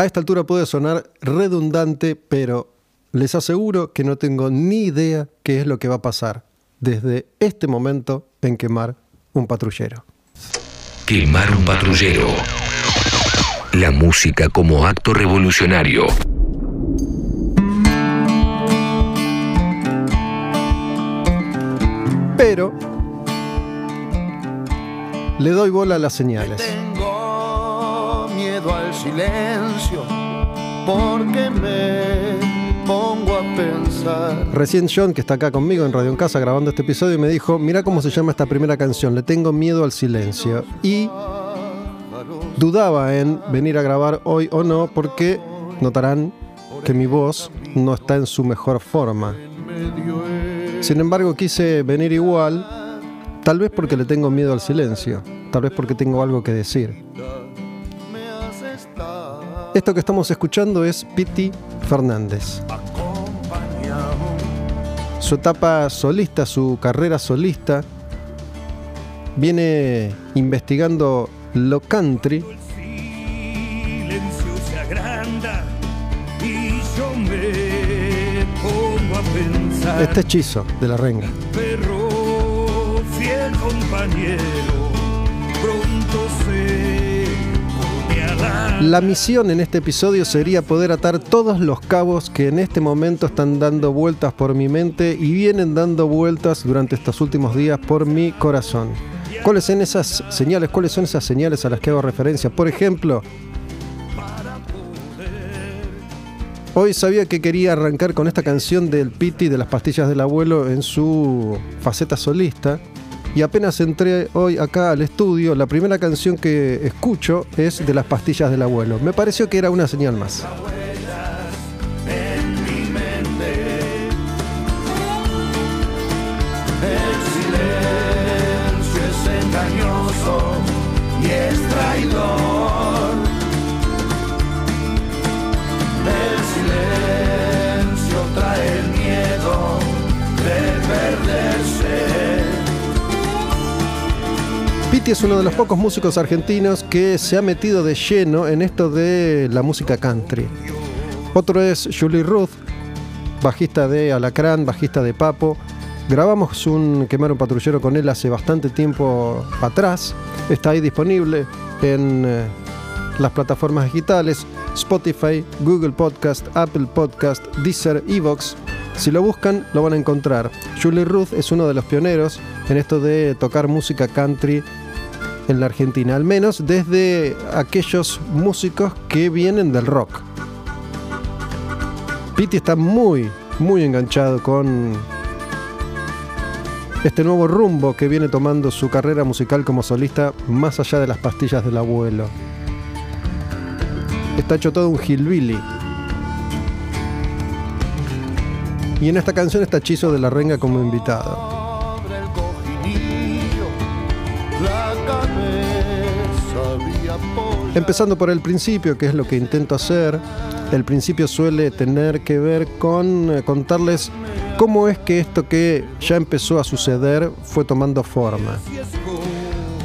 A esta altura puede sonar redundante, pero les aseguro que no tengo ni idea qué es lo que va a pasar desde este momento en quemar un patrullero. Quemar un patrullero. La música como acto revolucionario. Pero le doy bola a las señales. Silencio porque me pongo a pensar. Recién John, que está acá conmigo en Radio en Casa grabando este episodio, me dijo, mira cómo se llama esta primera canción, le tengo miedo al silencio. Y dudaba en venir a grabar hoy o no porque notarán que mi voz no está en su mejor forma. Sin embargo, quise venir igual, tal vez porque le tengo miedo al silencio, tal vez porque tengo algo que decir. Esto que estamos escuchando es Piti Fernández. Su etapa solista, su carrera solista, viene investigando lo country este hechizo de la renga. Perro, fiel compañero, pronto se la misión en este episodio sería poder atar todos los cabos que en este momento están dando vueltas por mi mente y vienen dando vueltas durante estos últimos días por mi corazón. ¿Cuáles son esas señales? ¿Cuáles son esas señales a las que hago referencia? Por ejemplo, hoy sabía que quería arrancar con esta canción del Piti de las pastillas del abuelo en su faceta solista. Y apenas entré hoy acá al estudio, la primera canción que escucho es de las pastillas del abuelo. Me pareció que era una señal más. Y es traidor. Es uno de los pocos músicos argentinos que se ha metido de lleno en esto de la música country. Otro es Julie Ruth, bajista de Alacrán, bajista de Papo. Grabamos un Quemar un Patrullero con él hace bastante tiempo atrás. Está ahí disponible en eh, las plataformas digitales Spotify, Google Podcast, Apple Podcast, Deezer, Evox. Si lo buscan, lo van a encontrar. Julie Ruth es uno de los pioneros en esto de tocar música country en la Argentina, al menos desde aquellos músicos que vienen del rock. Piti está muy, muy enganchado con este nuevo rumbo que viene tomando su carrera musical como solista más allá de las pastillas del abuelo. Está hecho todo un hillbilly. Y en esta canción está Chizo de la Renga como invitado. Empezando por el principio, que es lo que intento hacer. El principio suele tener que ver con eh, contarles cómo es que esto que ya empezó a suceder fue tomando forma.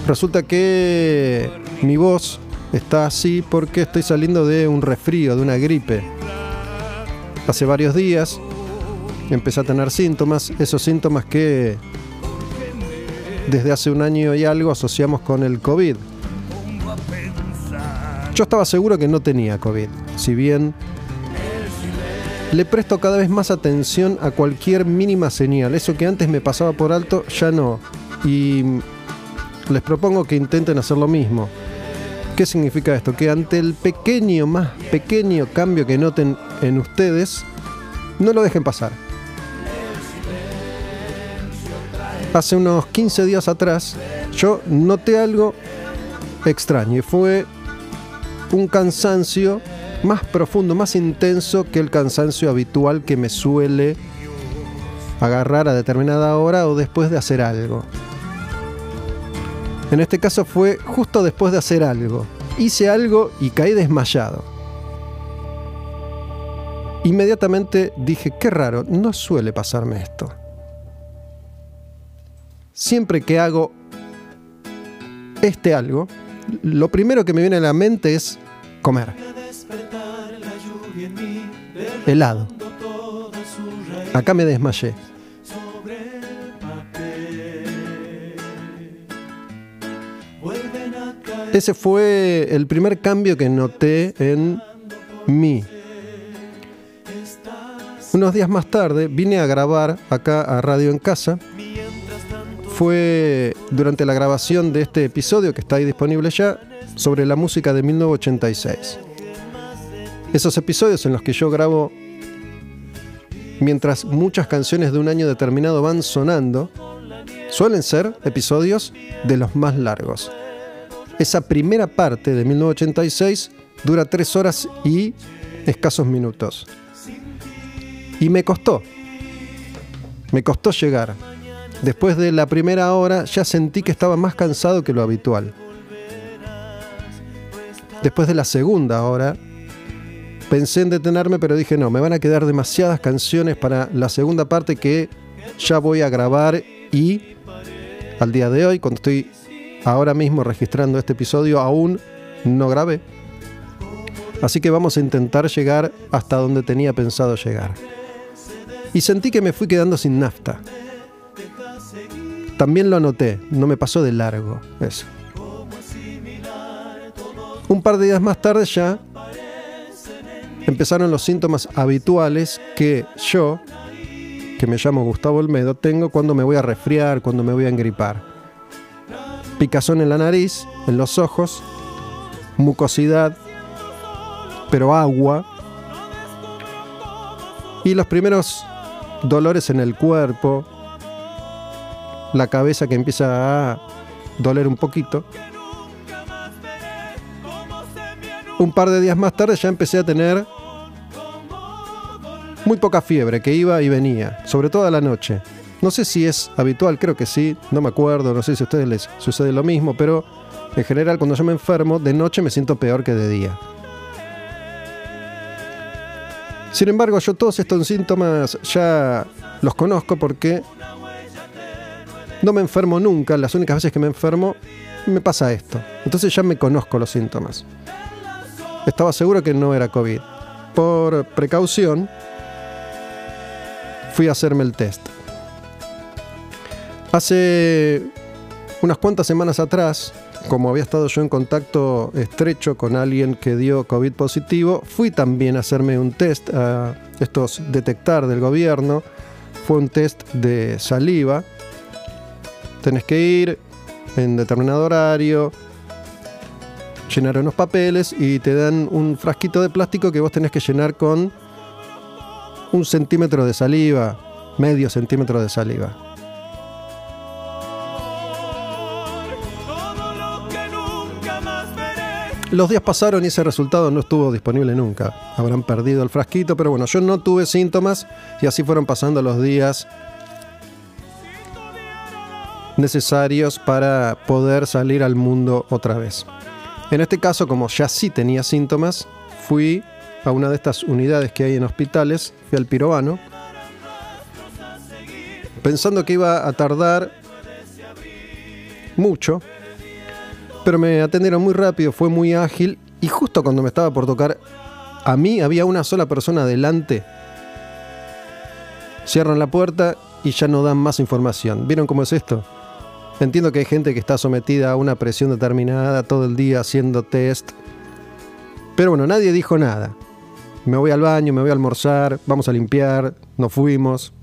Resulta que mi voz está así porque estoy saliendo de un resfrío, de una gripe. Hace varios días empecé a tener síntomas, esos síntomas que desde hace un año y algo asociamos con el COVID. Yo estaba seguro que no tenía COVID, si bien le presto cada vez más atención a cualquier mínima señal. Eso que antes me pasaba por alto, ya no. Y les propongo que intenten hacer lo mismo. ¿Qué significa esto? Que ante el pequeño, más pequeño cambio que noten en ustedes, no lo dejen pasar. Hace unos 15 días atrás, yo noté algo extraño y fue un cansancio más profundo, más intenso que el cansancio habitual que me suele agarrar a determinada hora o después de hacer algo. En este caso fue justo después de hacer algo. Hice algo y caí desmayado. Inmediatamente dije, qué raro, no suele pasarme esto. Siempre que hago este algo, lo primero que me viene a la mente es comer. Helado. Acá me desmayé. Ese fue el primer cambio que noté en mí. Unos días más tarde vine a grabar acá a Radio en Casa. Fue durante la grabación de este episodio que está ahí disponible ya sobre la música de 1986. Esos episodios en los que yo grabo mientras muchas canciones de un año determinado van sonando, suelen ser episodios de los más largos. Esa primera parte de 1986 dura tres horas y escasos minutos. Y me costó. Me costó llegar. Después de la primera hora ya sentí que estaba más cansado que lo habitual. Después de la segunda hora pensé en detenerme, pero dije no, me van a quedar demasiadas canciones para la segunda parte que ya voy a grabar y al día de hoy, cuando estoy ahora mismo registrando este episodio, aún no grabé. Así que vamos a intentar llegar hasta donde tenía pensado llegar. Y sentí que me fui quedando sin nafta. También lo anoté, no me pasó de largo eso. Un par de días más tarde ya empezaron los síntomas habituales que yo, que me llamo Gustavo Olmedo, tengo cuando me voy a resfriar, cuando me voy a engripar. Picazón en la nariz, en los ojos, mucosidad, pero agua. Y los primeros dolores en el cuerpo, la cabeza que empieza a doler un poquito. Un par de días más tarde ya empecé a tener muy poca fiebre, que iba y venía, sobre todo a la noche. No sé si es habitual, creo que sí, no me acuerdo, no sé si a ustedes les sucede lo mismo, pero en general cuando yo me enfermo, de noche me siento peor que de día. Sin embargo, yo todos estos síntomas ya los conozco porque no me enfermo nunca, las únicas veces que me enfermo me pasa esto. Entonces ya me conozco los síntomas. Estaba seguro que no era COVID. Por precaución, fui a hacerme el test. Hace unas cuantas semanas atrás, como había estado yo en contacto estrecho con alguien que dio COVID positivo, fui también a hacerme un test a estos detectar del gobierno. Fue un test de saliva. Tenés que ir en determinado horario, llenar unos papeles y te dan un frasquito de plástico que vos tenés que llenar con un centímetro de saliva, medio centímetro de saliva. Los días pasaron y ese resultado no estuvo disponible nunca. Habrán perdido el frasquito, pero bueno, yo no tuve síntomas y así fueron pasando los días necesarios para poder salir al mundo otra vez. En este caso, como ya sí tenía síntomas, fui a una de estas unidades que hay en hospitales, fui al pirobano, pensando que iba a tardar mucho, pero me atendieron muy rápido, fue muy ágil y justo cuando me estaba por tocar, a mí había una sola persona delante. Cierran la puerta y ya no dan más información. ¿Vieron cómo es esto? Entiendo que hay gente que está sometida a una presión determinada todo el día haciendo test. Pero bueno, nadie dijo nada. Me voy al baño, me voy a almorzar, vamos a limpiar, nos fuimos.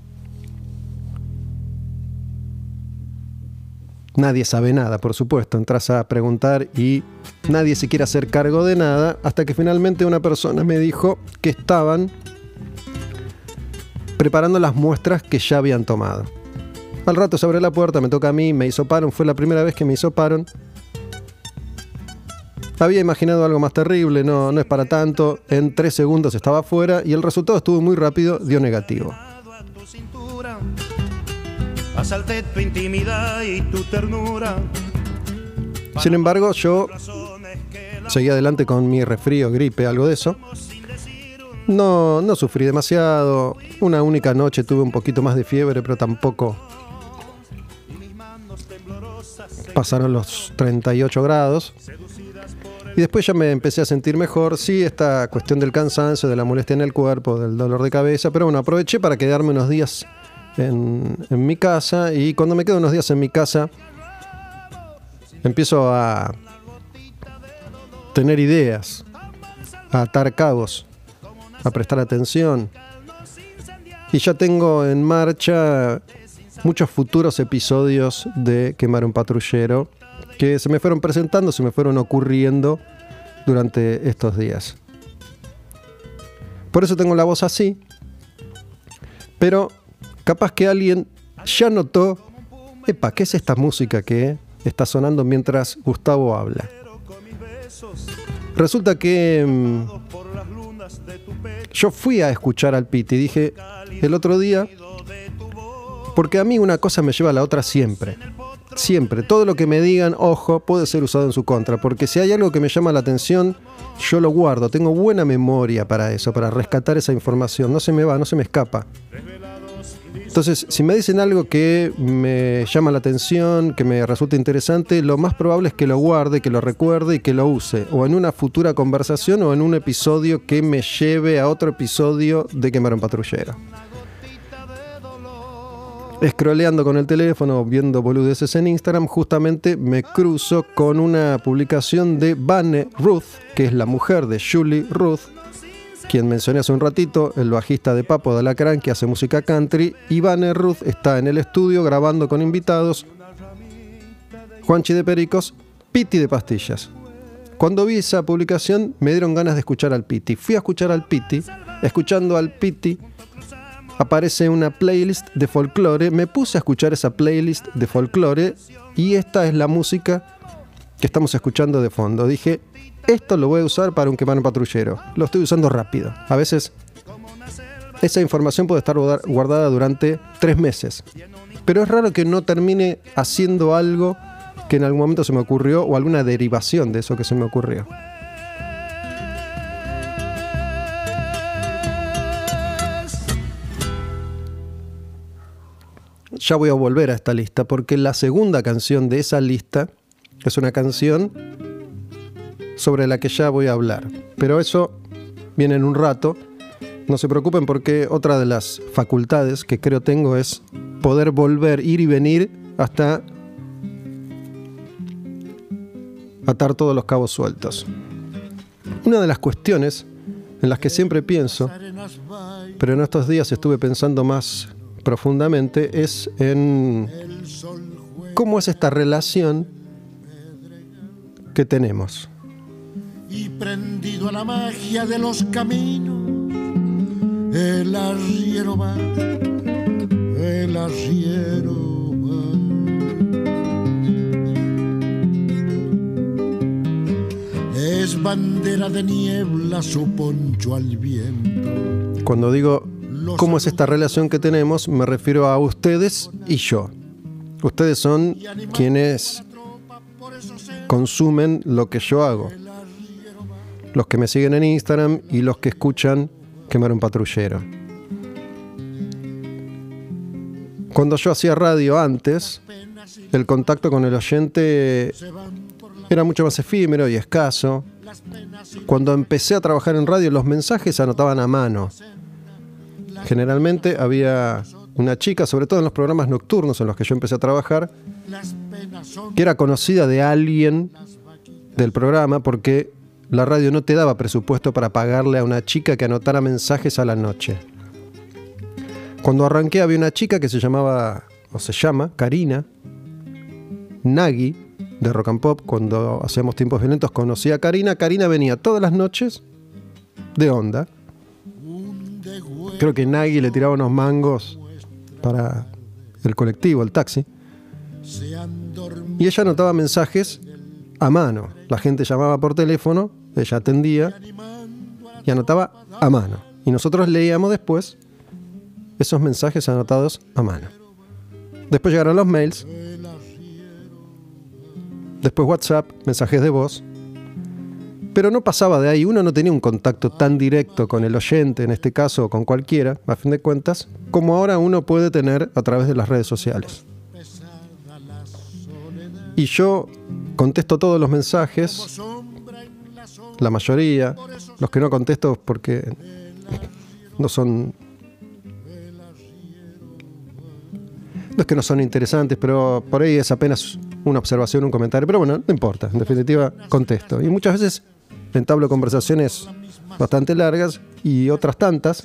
Nadie sabe nada, por supuesto. Entras a preguntar y nadie se quiere hacer cargo de nada hasta que finalmente una persona me dijo que estaban preparando las muestras que ya habían tomado. Al rato se abre la puerta, me toca a mí, me hizo paron, fue la primera vez que me hizo paron. Había imaginado algo más terrible, no, no es para tanto. En tres segundos estaba afuera y el resultado estuvo muy rápido, dio negativo. Sin embargo, yo seguí adelante con mi resfrío, gripe, algo de eso. No, no sufrí demasiado. Una única noche tuve un poquito más de fiebre, pero tampoco pasaron los 38 grados. Y después ya me empecé a sentir mejor, sí, esta cuestión del cansancio, de la molestia en el cuerpo, del dolor de cabeza, pero bueno, aproveché para quedarme unos días en, en mi casa y cuando me quedo unos días en mi casa empiezo a tener ideas, a atar cabos, a prestar atención. Y ya tengo en marcha muchos futuros episodios de Quemar un patrullero que se me fueron presentando, se me fueron ocurriendo durante estos días. Por eso tengo la voz así, pero capaz que alguien ya notó, epa, ¿qué es esta música que está sonando mientras Gustavo habla? Resulta que mm, yo fui a escuchar al Piti, dije el otro día, porque a mí una cosa me lleva a la otra siempre. Siempre, todo lo que me digan, ojo, puede ser usado en su contra, porque si hay algo que me llama la atención, yo lo guardo, tengo buena memoria para eso, para rescatar esa información, no se me va, no se me escapa. Entonces, si me dicen algo que me llama la atención, que me resulta interesante, lo más probable es que lo guarde, que lo recuerde y que lo use, o en una futura conversación o en un episodio que me lleve a otro episodio de Quemar un Patrullero. Scrolleando con el teléfono, viendo boludeces en Instagram, justamente me cruzo con una publicación de Vane Ruth, que es la mujer de Julie Ruth, quien mencioné hace un ratito, el bajista de Papo de Alacrán que hace música country. Y Vane Ruth está en el estudio grabando con invitados Juanchi de Pericos, Piti de Pastillas. Cuando vi esa publicación me dieron ganas de escuchar al Piti. Fui a escuchar al Piti, escuchando al Piti aparece una playlist de folclore, me puse a escuchar esa playlist de folclore y esta es la música que estamos escuchando de fondo. Dije, esto lo voy a usar para un quemar patrullero. Lo estoy usando rápido. A veces esa información puede estar guardada durante tres meses. Pero es raro que no termine haciendo algo que en algún momento se me ocurrió o alguna derivación de eso que se me ocurrió. Ya voy a volver a esta lista porque la segunda canción de esa lista es una canción sobre la que ya voy a hablar. Pero eso viene en un rato. No se preocupen porque otra de las facultades que creo tengo es poder volver, ir y venir hasta atar todos los cabos sueltos. Una de las cuestiones en las que siempre pienso, pero en estos días estuve pensando más profundamente es en cómo es esta relación que tenemos. Y prendido a la magia de los caminos, el arriero va, el arriero va. Es bandera de niebla su poncho al viento. Cuando digo cómo es esta relación que tenemos, me refiero a ustedes y yo. Ustedes son quienes consumen lo que yo hago. Los que me siguen en Instagram y los que escuchan Quemar un patrullero. Cuando yo hacía radio antes, el contacto con el oyente era mucho más efímero y escaso. Cuando empecé a trabajar en radio, los mensajes se anotaban a mano. Generalmente había una chica, sobre todo en los programas nocturnos en los que yo empecé a trabajar, que era conocida de alguien del programa porque la radio no te daba presupuesto para pagarle a una chica que anotara mensajes a la noche. Cuando arranqué había una chica que se llamaba, o se llama, Karina, Nagi, de Rock and Pop, cuando hacíamos tiempos violentos conocí a Karina. Karina venía todas las noches de onda Creo que Nagui le tiraba unos mangos para el colectivo, el taxi. Y ella anotaba mensajes a mano. La gente llamaba por teléfono, ella atendía y anotaba a mano. Y nosotros leíamos después esos mensajes anotados a mano. Después llegaron los mails. Después WhatsApp, mensajes de voz. Pero no pasaba de ahí, uno no tenía un contacto tan directo con el oyente, en este caso, o con cualquiera, a fin de cuentas, como ahora uno puede tener a través de las redes sociales. Y yo contesto todos los mensajes la mayoría. Los que no contesto porque no son... No es que no son interesantes, pero por ahí es apenas una observación, un comentario. Pero bueno, no importa, en definitiva contesto. Y muchas veces entablo conversaciones bastante largas y otras tantas.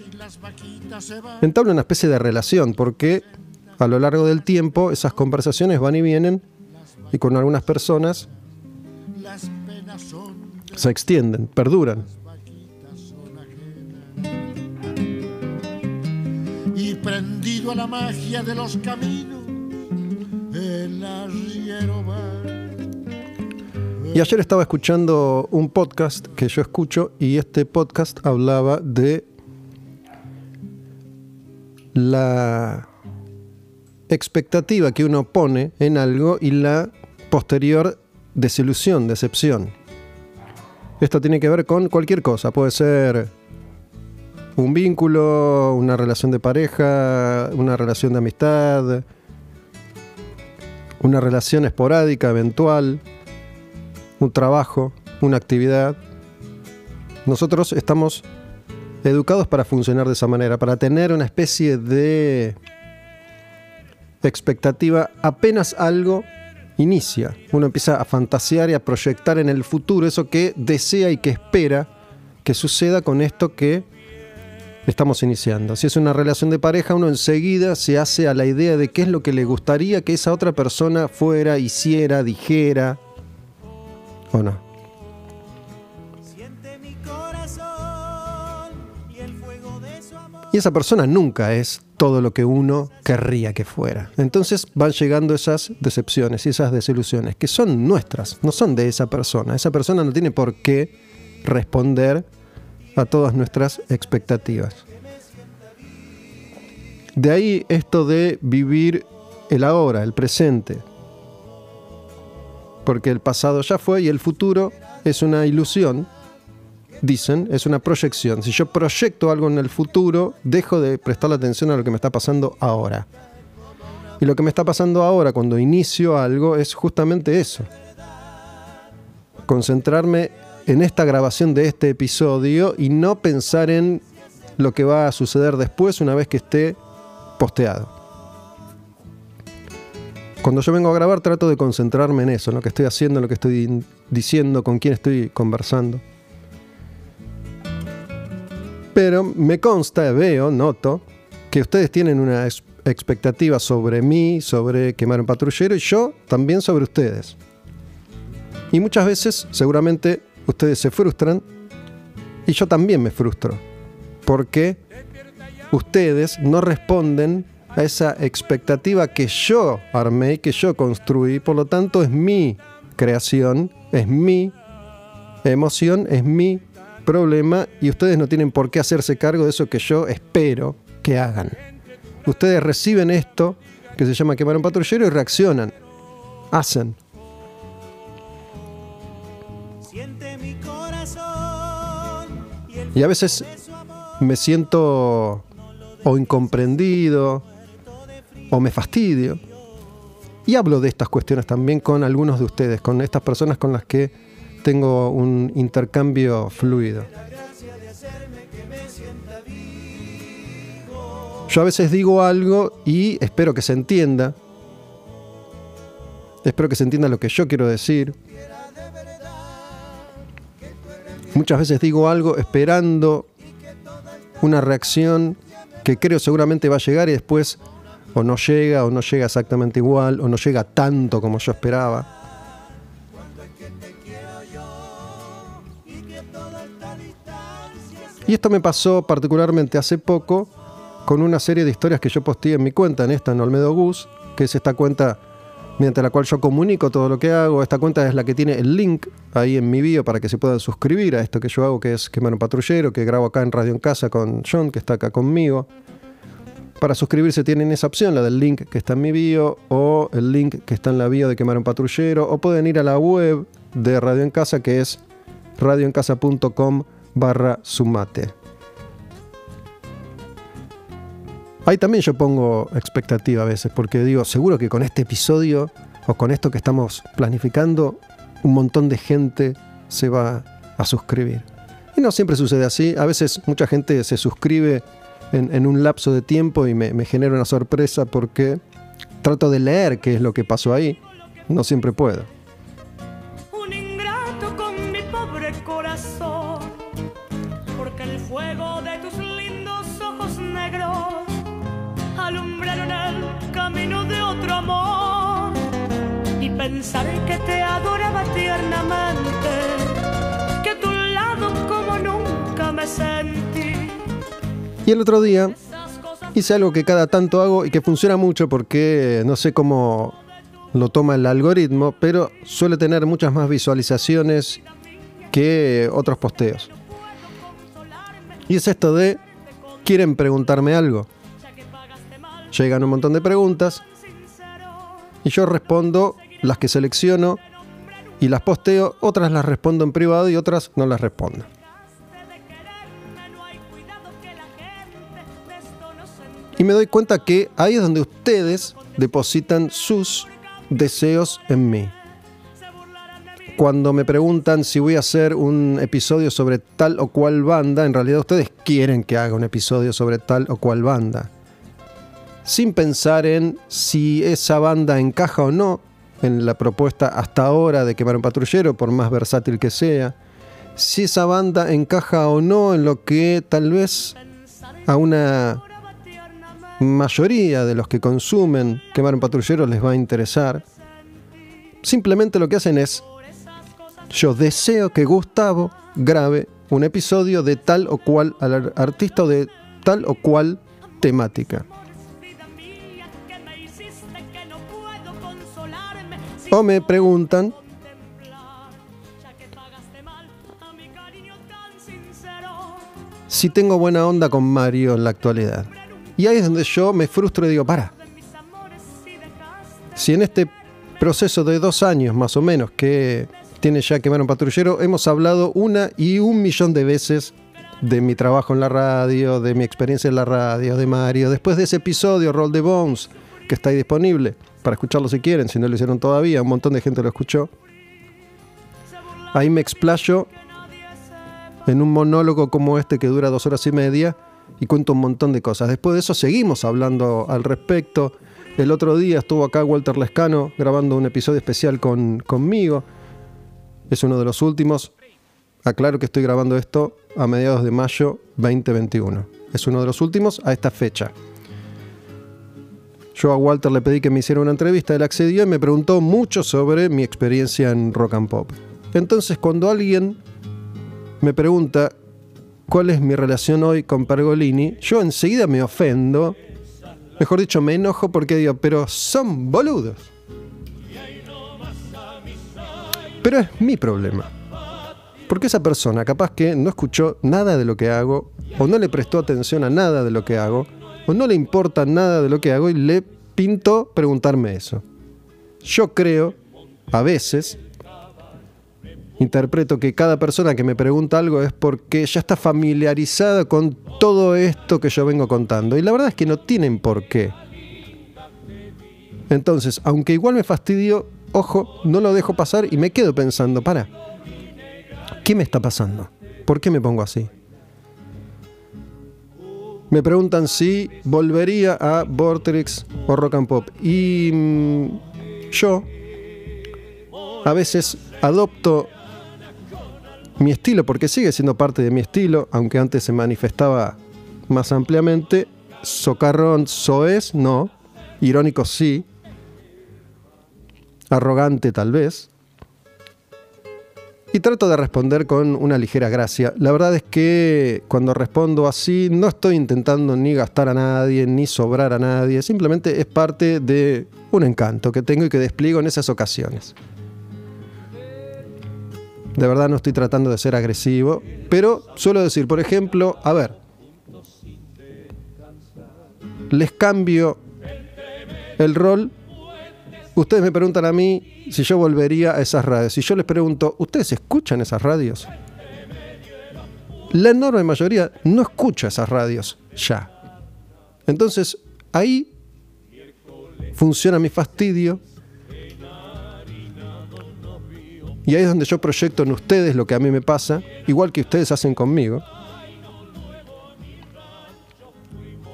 Entablo una especie de relación porque a lo largo del tiempo esas conversaciones van y vienen y con algunas personas se extienden, perduran. Y prendido a la magia de los caminos, el arriero va. Y ayer estaba escuchando un podcast que yo escucho y este podcast hablaba de la expectativa que uno pone en algo y la posterior desilusión, decepción. Esto tiene que ver con cualquier cosa, puede ser un vínculo, una relación de pareja, una relación de amistad, una relación esporádica, eventual, un trabajo, una actividad. Nosotros estamos educados para funcionar de esa manera, para tener una especie de expectativa apenas algo inicia. Uno empieza a fantasear y a proyectar en el futuro eso que desea y que espera que suceda con esto que estamos iniciando. Si es una relación de pareja, uno enseguida se hace a la idea de qué es lo que le gustaría que esa otra persona fuera, hiciera, dijera, ¿o no? Y esa persona nunca es todo lo que uno querría que fuera. Entonces van llegando esas decepciones y esas desilusiones, que son nuestras, no son de esa persona. Esa persona no tiene por qué responder a todas nuestras expectativas. De ahí esto de vivir el ahora, el presente. Porque el pasado ya fue y el futuro es una ilusión dicen, es una proyección. Si yo proyecto algo en el futuro, dejo de prestar la atención a lo que me está pasando ahora. Y lo que me está pasando ahora cuando inicio algo es justamente eso. Concentrarme en esta grabación de este episodio y no pensar en lo que va a suceder después una vez que esté posteado. Cuando yo vengo a grabar trato de concentrarme en eso, en lo que estoy haciendo, en lo que estoy diciendo, con quién estoy conversando. Pero me consta, veo, noto, que ustedes tienen una expectativa sobre mí, sobre quemar un patrullero y yo también sobre ustedes. Y muchas veces seguramente ustedes se frustran y yo también me frustro. Porque ustedes no responden a esa expectativa que yo armé, que yo construí. Por lo tanto es mi creación, es mi emoción, es mi problema y ustedes no tienen por qué hacerse cargo de eso que yo espero que hagan. Ustedes reciben esto, que se llama quemar un patrullero, y reaccionan, hacen. Y a veces me siento o incomprendido o me fastidio. Y hablo de estas cuestiones también con algunos de ustedes, con estas personas con las que tengo un intercambio fluido. Yo a veces digo algo y espero que se entienda. Espero que se entienda lo que yo quiero decir. Muchas veces digo algo esperando una reacción que creo seguramente va a llegar y después o no llega o no llega exactamente igual o no llega tanto como yo esperaba. Y esto me pasó particularmente hace poco con una serie de historias que yo posteé en mi cuenta, en esta, en Olmedo Gus, que es esta cuenta mediante la cual yo comunico todo lo que hago. Esta cuenta es la que tiene el link ahí en mi bio para que se puedan suscribir a esto que yo hago, que es Quemar un Patrullero, que grabo acá en Radio en Casa con John, que está acá conmigo. Para suscribirse tienen esa opción, la del link que está en mi bio, o el link que está en la bio de Quemar un Patrullero, o pueden ir a la web de Radio en Casa, que es radioencasa.com barra sumate. Ahí también yo pongo expectativa a veces, porque digo, seguro que con este episodio o con esto que estamos planificando, un montón de gente se va a suscribir. Y no siempre sucede así. A veces mucha gente se suscribe en, en un lapso de tiempo y me, me genera una sorpresa porque trato de leer qué es lo que pasó ahí. No siempre puedo. un ingrato con mi pobre corazón, porque el fuego de tus lindos ojos negros alumbraron el camino de otro amor. Y pensar que te adoraba tiernamente, que a tu lado como nunca me sentí. Y el otro día hice algo que cada tanto hago y que funciona mucho porque no sé cómo lo toma el algoritmo, pero suele tener muchas más visualizaciones que otros posteos. Y es esto de, ¿quieren preguntarme algo? Llegan un montón de preguntas y yo respondo las que selecciono y las posteo, otras las respondo en privado y otras no las respondo. Y me doy cuenta que ahí es donde ustedes depositan sus deseos en mí. Cuando me preguntan si voy a hacer un episodio sobre tal o cual banda, en realidad ustedes quieren que haga un episodio sobre tal o cual banda. Sin pensar en si esa banda encaja o no en la propuesta hasta ahora de quemar un patrullero, por más versátil que sea. Si esa banda encaja o no en lo que tal vez a una mayoría de los que consumen quemar un patrullero les va a interesar. Simplemente lo que hacen es, yo deseo que Gustavo grabe un episodio de tal o cual al artista o de tal o cual temática. O me preguntan si tengo buena onda con Mario en la actualidad. Y ahí es donde yo me frustro y digo, para, si en este proceso de dos años más o menos que tiene ya Quemar un Patrullero, hemos hablado una y un millón de veces de mi trabajo en la radio, de mi experiencia en la radio, de Mario. Después de ese episodio, Roll the Bones, que está ahí disponible para escucharlo si quieren, si no lo hicieron todavía, un montón de gente lo escuchó. Ahí me explayo en un monólogo como este que dura dos horas y media y cuento un montón de cosas. Después de eso seguimos hablando al respecto. El otro día estuvo acá Walter Lescano grabando un episodio especial con, conmigo. Es uno de los últimos. Aclaro que estoy grabando esto a mediados de mayo 2021. Es uno de los últimos a esta fecha. Yo a Walter le pedí que me hiciera una entrevista, él accedió y me preguntó mucho sobre mi experiencia en rock and pop. Entonces cuando alguien me pregunta cuál es mi relación hoy con Pergolini, yo enseguida me ofendo, mejor dicho me enojo porque digo, pero son boludos. Pero es mi problema. Porque esa persona capaz que no escuchó nada de lo que hago, o no le prestó atención a nada de lo que hago, o no le importa nada de lo que hago y le pintó preguntarme eso. Yo creo, a veces, interpreto que cada persona que me pregunta algo es porque ya está familiarizada con todo esto que yo vengo contando. Y la verdad es que no tienen por qué. Entonces, aunque igual me fastidio, ojo, no lo dejo pasar y me quedo pensando, para, ¿qué me está pasando? ¿Por qué me pongo así? Me preguntan si volvería a Vortex o Rock and Pop. Y mm, yo a veces adopto mi estilo, porque sigue siendo parte de mi estilo, aunque antes se manifestaba más ampliamente. Socarrón, soez, no. Irónico, sí. Arrogante, tal vez. Y trato de responder con una ligera gracia. La verdad es que cuando respondo así no estoy intentando ni gastar a nadie, ni sobrar a nadie. Simplemente es parte de un encanto que tengo y que despliego en esas ocasiones. De verdad no estoy tratando de ser agresivo, pero suelo decir, por ejemplo, a ver, les cambio el rol. Ustedes me preguntan a mí si yo volvería a esas radios. Si yo les pregunto, ¿ustedes escuchan esas radios? La enorme mayoría no escucha esas radios ya. Entonces, ahí funciona mi fastidio Y ahí es donde yo proyecto en ustedes lo que a mí me pasa, igual que ustedes hacen conmigo.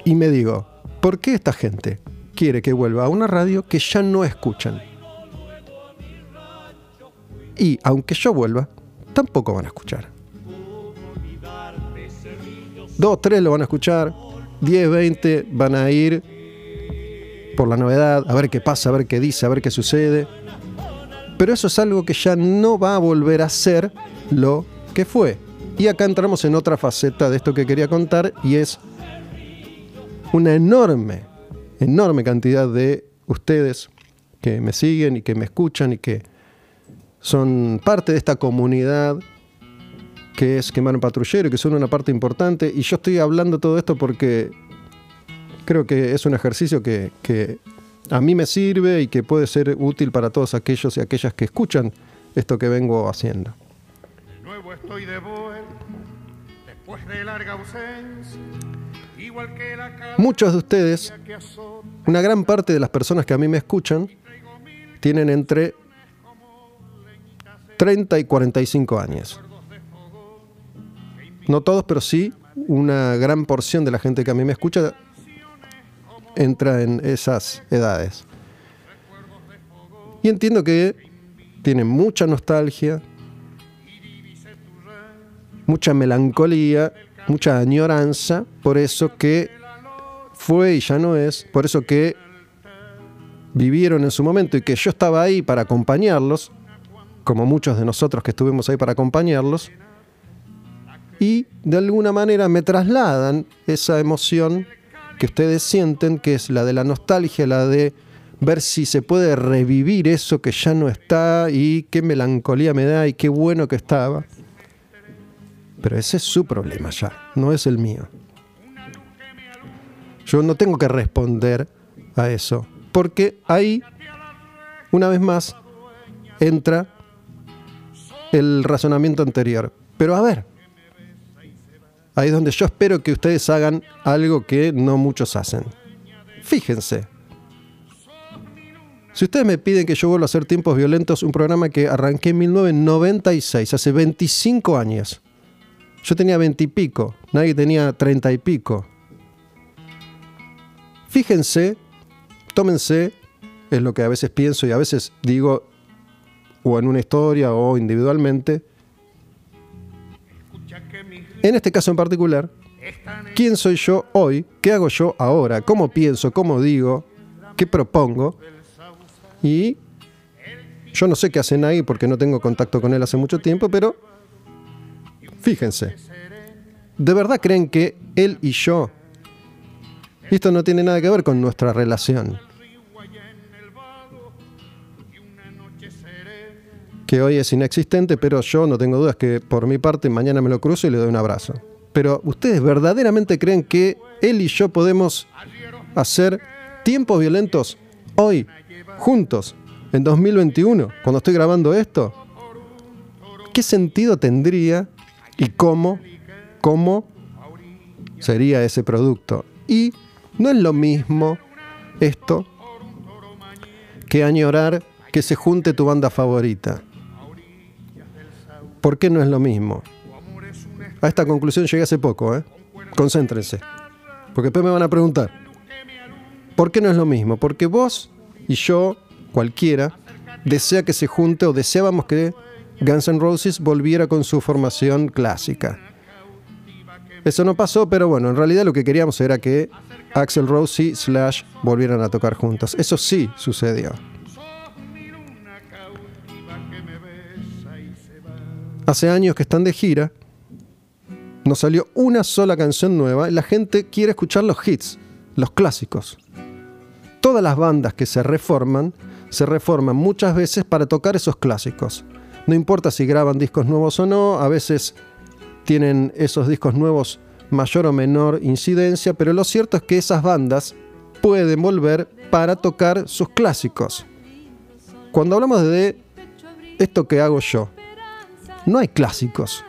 Y me digo, ¿por qué esta gente quiere que vuelva a una radio que ya no escuchan? Y aunque yo vuelva, tampoco van a escuchar. Dos, tres lo van a escuchar, 10, 20 van a ir por la novedad, a ver qué pasa, a ver qué dice, a ver qué sucede. Pero eso es algo que ya no va a volver a ser lo que fue. Y acá entramos en otra faceta de esto que quería contar y es una enorme, enorme cantidad de ustedes que me siguen y que me escuchan y que son parte de esta comunidad que es Quemar un Patrullero que son una parte importante. Y yo estoy hablando todo esto porque creo que es un ejercicio que, que a mí me sirve y que puede ser útil para todos aquellos y aquellas que escuchan esto que vengo haciendo. De nuevo estoy de vuelta, después de larga ausencia, igual que la Muchos de ustedes, una gran parte de las personas que a mí me escuchan, tienen entre 30 y 45 años. No todos, pero sí una gran porción de la gente que a mí me escucha entra en esas edades. Y entiendo que tienen mucha nostalgia, mucha melancolía, mucha añoranza, por eso que fue y ya no es, por eso que vivieron en su momento y que yo estaba ahí para acompañarlos, como muchos de nosotros que estuvimos ahí para acompañarlos, y de alguna manera me trasladan esa emoción que ustedes sienten, que es la de la nostalgia, la de ver si se puede revivir eso que ya no está y qué melancolía me da y qué bueno que estaba. Pero ese es su problema ya, no es el mío. Yo no tengo que responder a eso, porque ahí, una vez más, entra el razonamiento anterior. Pero a ver, ahí es donde yo espero que ustedes hagan algo que no muchos hacen. Fíjense. Si ustedes me piden que yo vuelva a hacer Tiempos Violentos, un programa que arranqué en 1996, hace 25 años. Yo tenía 20 y pico, nadie tenía 30 y pico. Fíjense, tómense, es lo que a veces pienso y a veces digo, o en una historia o individualmente. En este caso en particular, ¿quién soy yo hoy? ¿Qué hago yo ahora? ¿Cómo pienso? ¿Cómo digo? ¿Qué propongo? Y yo no sé qué hace Nagui porque no tengo contacto con él hace mucho tiempo, pero fíjense, ¿de verdad creen que él y yo, esto no tiene nada que ver con nuestra relación, que hoy es inexistente, pero yo no tengo dudas que por mi parte mañana me lo cruzo y le doy un abrazo. Pero ¿ustedes verdaderamente creen que él y yo podemos hacer tiempos violentos hoy, juntos, en 2021, cuando estoy grabando esto? ¿Qué sentido tendría y cómo, cómo sería ese producto? Y no es lo mismo esto que añorar que se junte tu banda favorita. ¿Por qué no es lo mismo? A esta conclusión llegué hace poco, ¿eh? Concéntrense. Porque después me van a preguntar. ¿Por qué no es lo mismo? Porque vos y yo, cualquiera, desea que se junte o deseábamos que Guns N' Roses volviera con su formación clásica. Eso no pasó, pero bueno, en realidad lo que queríamos era que Axel Rose y Slash volvieran a tocar juntos. Eso sí sucedió. Hace años que están de gira, no salió una sola canción nueva y la gente quiere escuchar los hits, los clásicos. Todas las bandas que se reforman, se reforman muchas veces para tocar esos clásicos. No importa si graban discos nuevos o no, a veces tienen esos discos nuevos mayor o menor incidencia, pero lo cierto es que esas bandas pueden volver para tocar sus clásicos. Cuando hablamos de esto que hago yo, no hay clásicos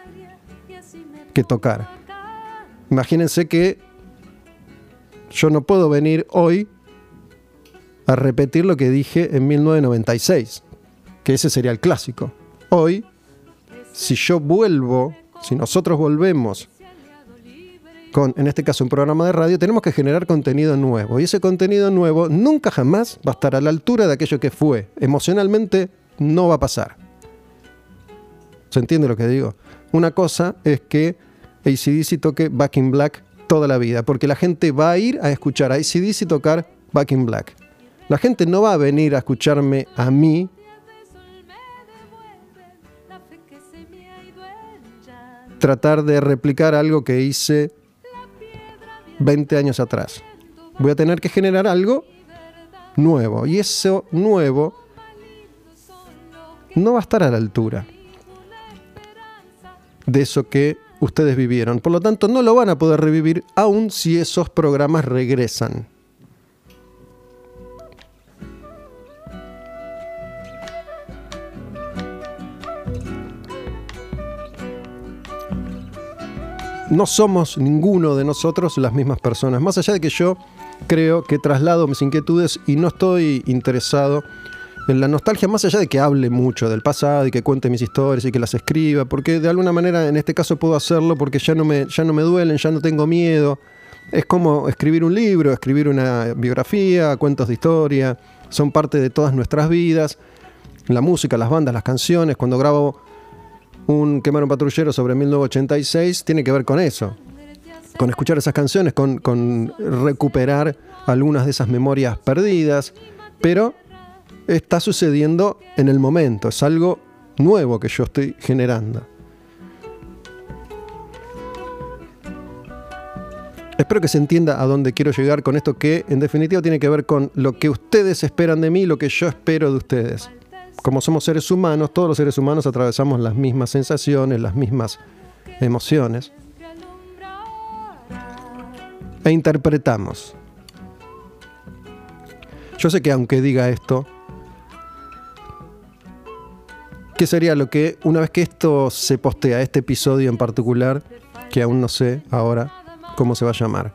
que tocar. Imagínense que yo no puedo venir hoy a repetir lo que dije en 1996, que ese sería el clásico. hoy, si yo vuelvo, si nosotros volvemos con, en este caso, un programa de radio, tenemos que generar contenido nuevo. Y ese contenido nuevo nunca jamás va a estar a la altura de aquello que fue. Emocionalmente no va a pasar. ¿Se entiende lo que digo? Una cosa es que ACDC toque Back in Black toda la vida, porque la gente va a ir a escuchar a ACDC tocar Back in Black. La gente no va a venir a escucharme a mí tratar de replicar algo que hice 20 años atrás. Voy a tener que generar algo nuevo. Y eso nuevo no va a estar a la altura de eso que ustedes vivieron. Por lo tanto, no lo van a poder revivir aun si esos programas regresan. no somos ninguno de nosotros las mismas personas. Más allá de que yo creo que traslado mis inquietudes y no estoy interesado en la nostalgia, más allá de que hable mucho del pasado y que cuente mis historias y que las escriba, porque de alguna manera en este caso puedo hacerlo porque ya no me, ya no me duelen, ya no tengo miedo. Es como escribir un libro, escribir una biografía, cuentos de historia, son parte de todas nuestras vidas. La música, las bandas, las canciones, cuando grabo un quemar un patrullero sobre 1986 tiene que ver con eso, con escuchar esas canciones, con, con recuperar algunas de esas memorias perdidas, pero está sucediendo en el momento, es algo nuevo que yo estoy generando. Espero que se entienda a dónde quiero llegar con esto que en definitiva tiene que ver con lo que ustedes esperan de mí, lo que yo espero de ustedes como somos seres humanos, todos los seres humanos atravesamos las mismas sensaciones, las mismas emociones. E interpretamos. Yo sé que aunque diga esto, ¿qué sería lo que, una vez que esto se postea, este episodio en particular, que aún no sé ahora cómo se va a llamar?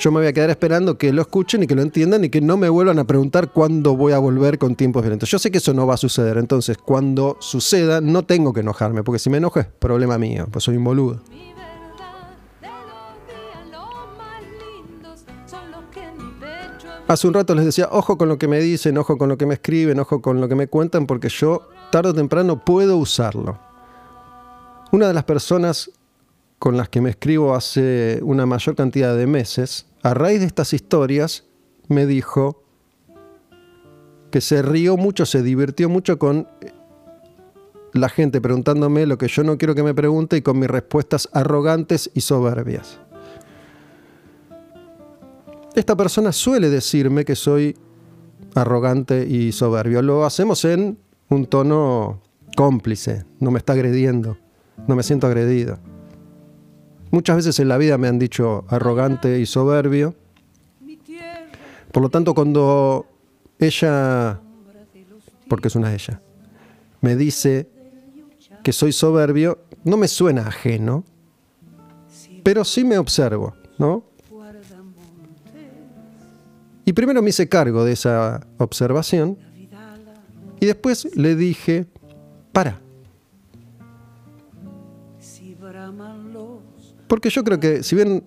yo me voy a quedar esperando que lo escuchen y que lo entiendan y que no me vuelvan a preguntar cuándo voy a volver con tiempos violentos. Yo sé que eso no va a suceder, entonces cuando suceda no tengo que enojarme, porque si me enojo es problema mío, pues soy un boludo. Hace un rato les decía, ojo con lo que me dicen, ojo con lo que me escriben, ojo con lo que me cuentan, porque yo tarde o temprano puedo usarlo. Una de las personas con las que me escribo hace una mayor cantidad de meses, a raíz de estas historias, me dijo que se rió mucho, se divirtió mucho con la gente preguntándome lo que yo no quiero que me pregunte y con mis respuestas arrogantes y soberbias. Esta persona suele decirme que soy arrogante y soberbio. Lo hacemos en un tono cómplice, no me está agrediendo, no me siento agredido. Muchas veces en la vida me han dicho arrogante y soberbio. Por lo tanto, cuando ella, porque es una ella, me dice que soy soberbio, no me suena ajeno, pero sí me observo, ¿no? Y primero me hice cargo de esa observación y después le dije, para. Porque yo creo que, si bien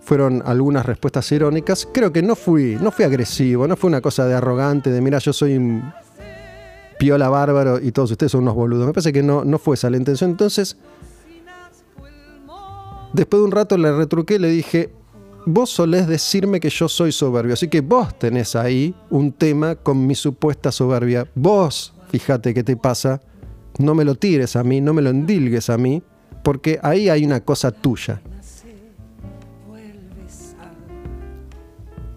fueron algunas respuestas irónicas, creo que no fui, no fui agresivo, no fue una cosa de arrogante, de mira, yo soy un piola bárbaro y todos ustedes son unos boludos. Me parece que no, no fue esa la intención. Entonces, después de un rato le retruqué le dije, vos solés decirme que yo soy soberbio, así que vos tenés ahí un tema con mi supuesta soberbia. Vos, fíjate qué te pasa, no me lo tires a mí, no me lo endilgues a mí, porque ahí hay una cosa tuya.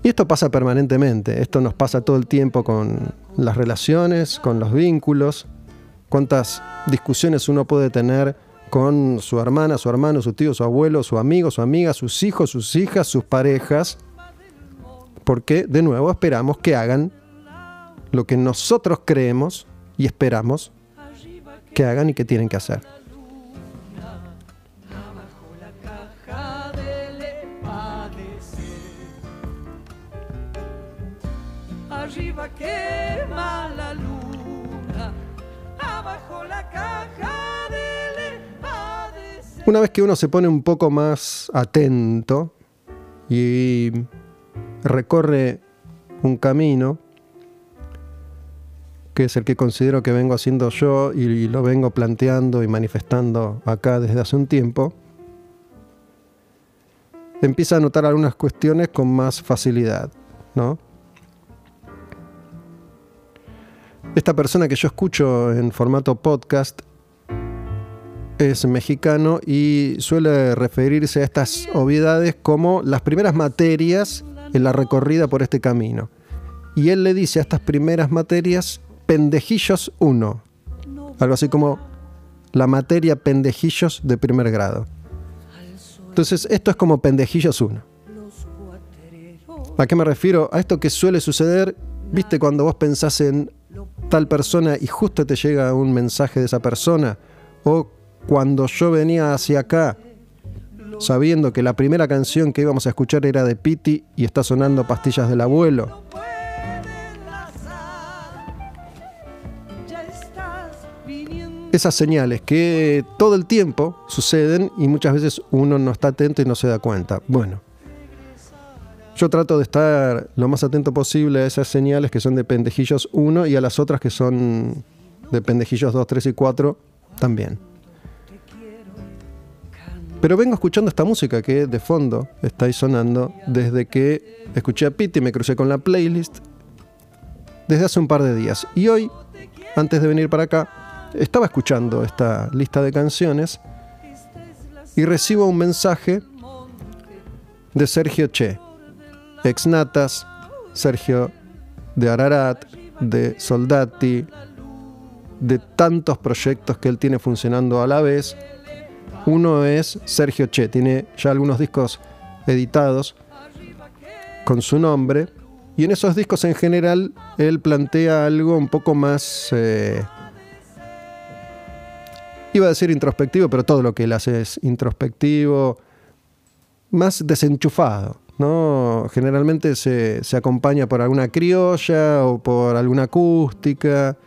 Y esto pasa permanentemente, esto nos pasa todo el tiempo con las relaciones, con los vínculos, cuántas discusiones uno puede tener con su hermana, su hermano, su tío, su abuelo, su amigo, su amiga, sus hijos, sus hijas, sus parejas, porque de nuevo esperamos que hagan lo que nosotros creemos y esperamos que hagan y que tienen que hacer. Una vez que uno se pone un poco más atento y recorre un camino, que es el que considero que vengo haciendo yo y lo vengo planteando y manifestando acá desde hace un tiempo, empieza a notar algunas cuestiones con más facilidad, ¿no? Esta persona que yo escucho en formato podcast es mexicano y suele referirse a estas obviedades como las primeras materias en la recorrida por este camino. Y él le dice a estas primeras materias pendejillos 1. Algo así como la materia pendejillos de primer grado. Entonces, esto es como pendejillos 1. ¿A qué me refiero? A esto que suele suceder, viste, cuando vos pensás en tal persona y justo te llega un mensaje de esa persona, o cuando yo venía hacia acá sabiendo que la primera canción que íbamos a escuchar era de Piti y está sonando Pastillas del Abuelo. Esas señales que todo el tiempo suceden y muchas veces uno no está atento y no se da cuenta. Bueno, yo trato de estar lo más atento posible a esas señales que son de pendejillos 1 y a las otras que son de pendejillos 2, 3 y 4 también. Pero vengo escuchando esta música que de fondo está ahí sonando desde que escuché a Pete y me crucé con la playlist desde hace un par de días. Y hoy, antes de venir para acá, estaba escuchando esta lista de canciones y recibo un mensaje de Sergio Che, ex Natas, Sergio de Ararat, de Soldati, de tantos proyectos que él tiene funcionando a la vez uno es Sergio Che, tiene ya algunos discos editados con su nombre. Y en esos discos en general él plantea algo un poco más... Eh, iba a decir introspectivo, pero todo lo que él hace es introspectivo, más desenchufado. ¿no? Generalmente se, se acompaña por alguna criolla o por alguna acústica,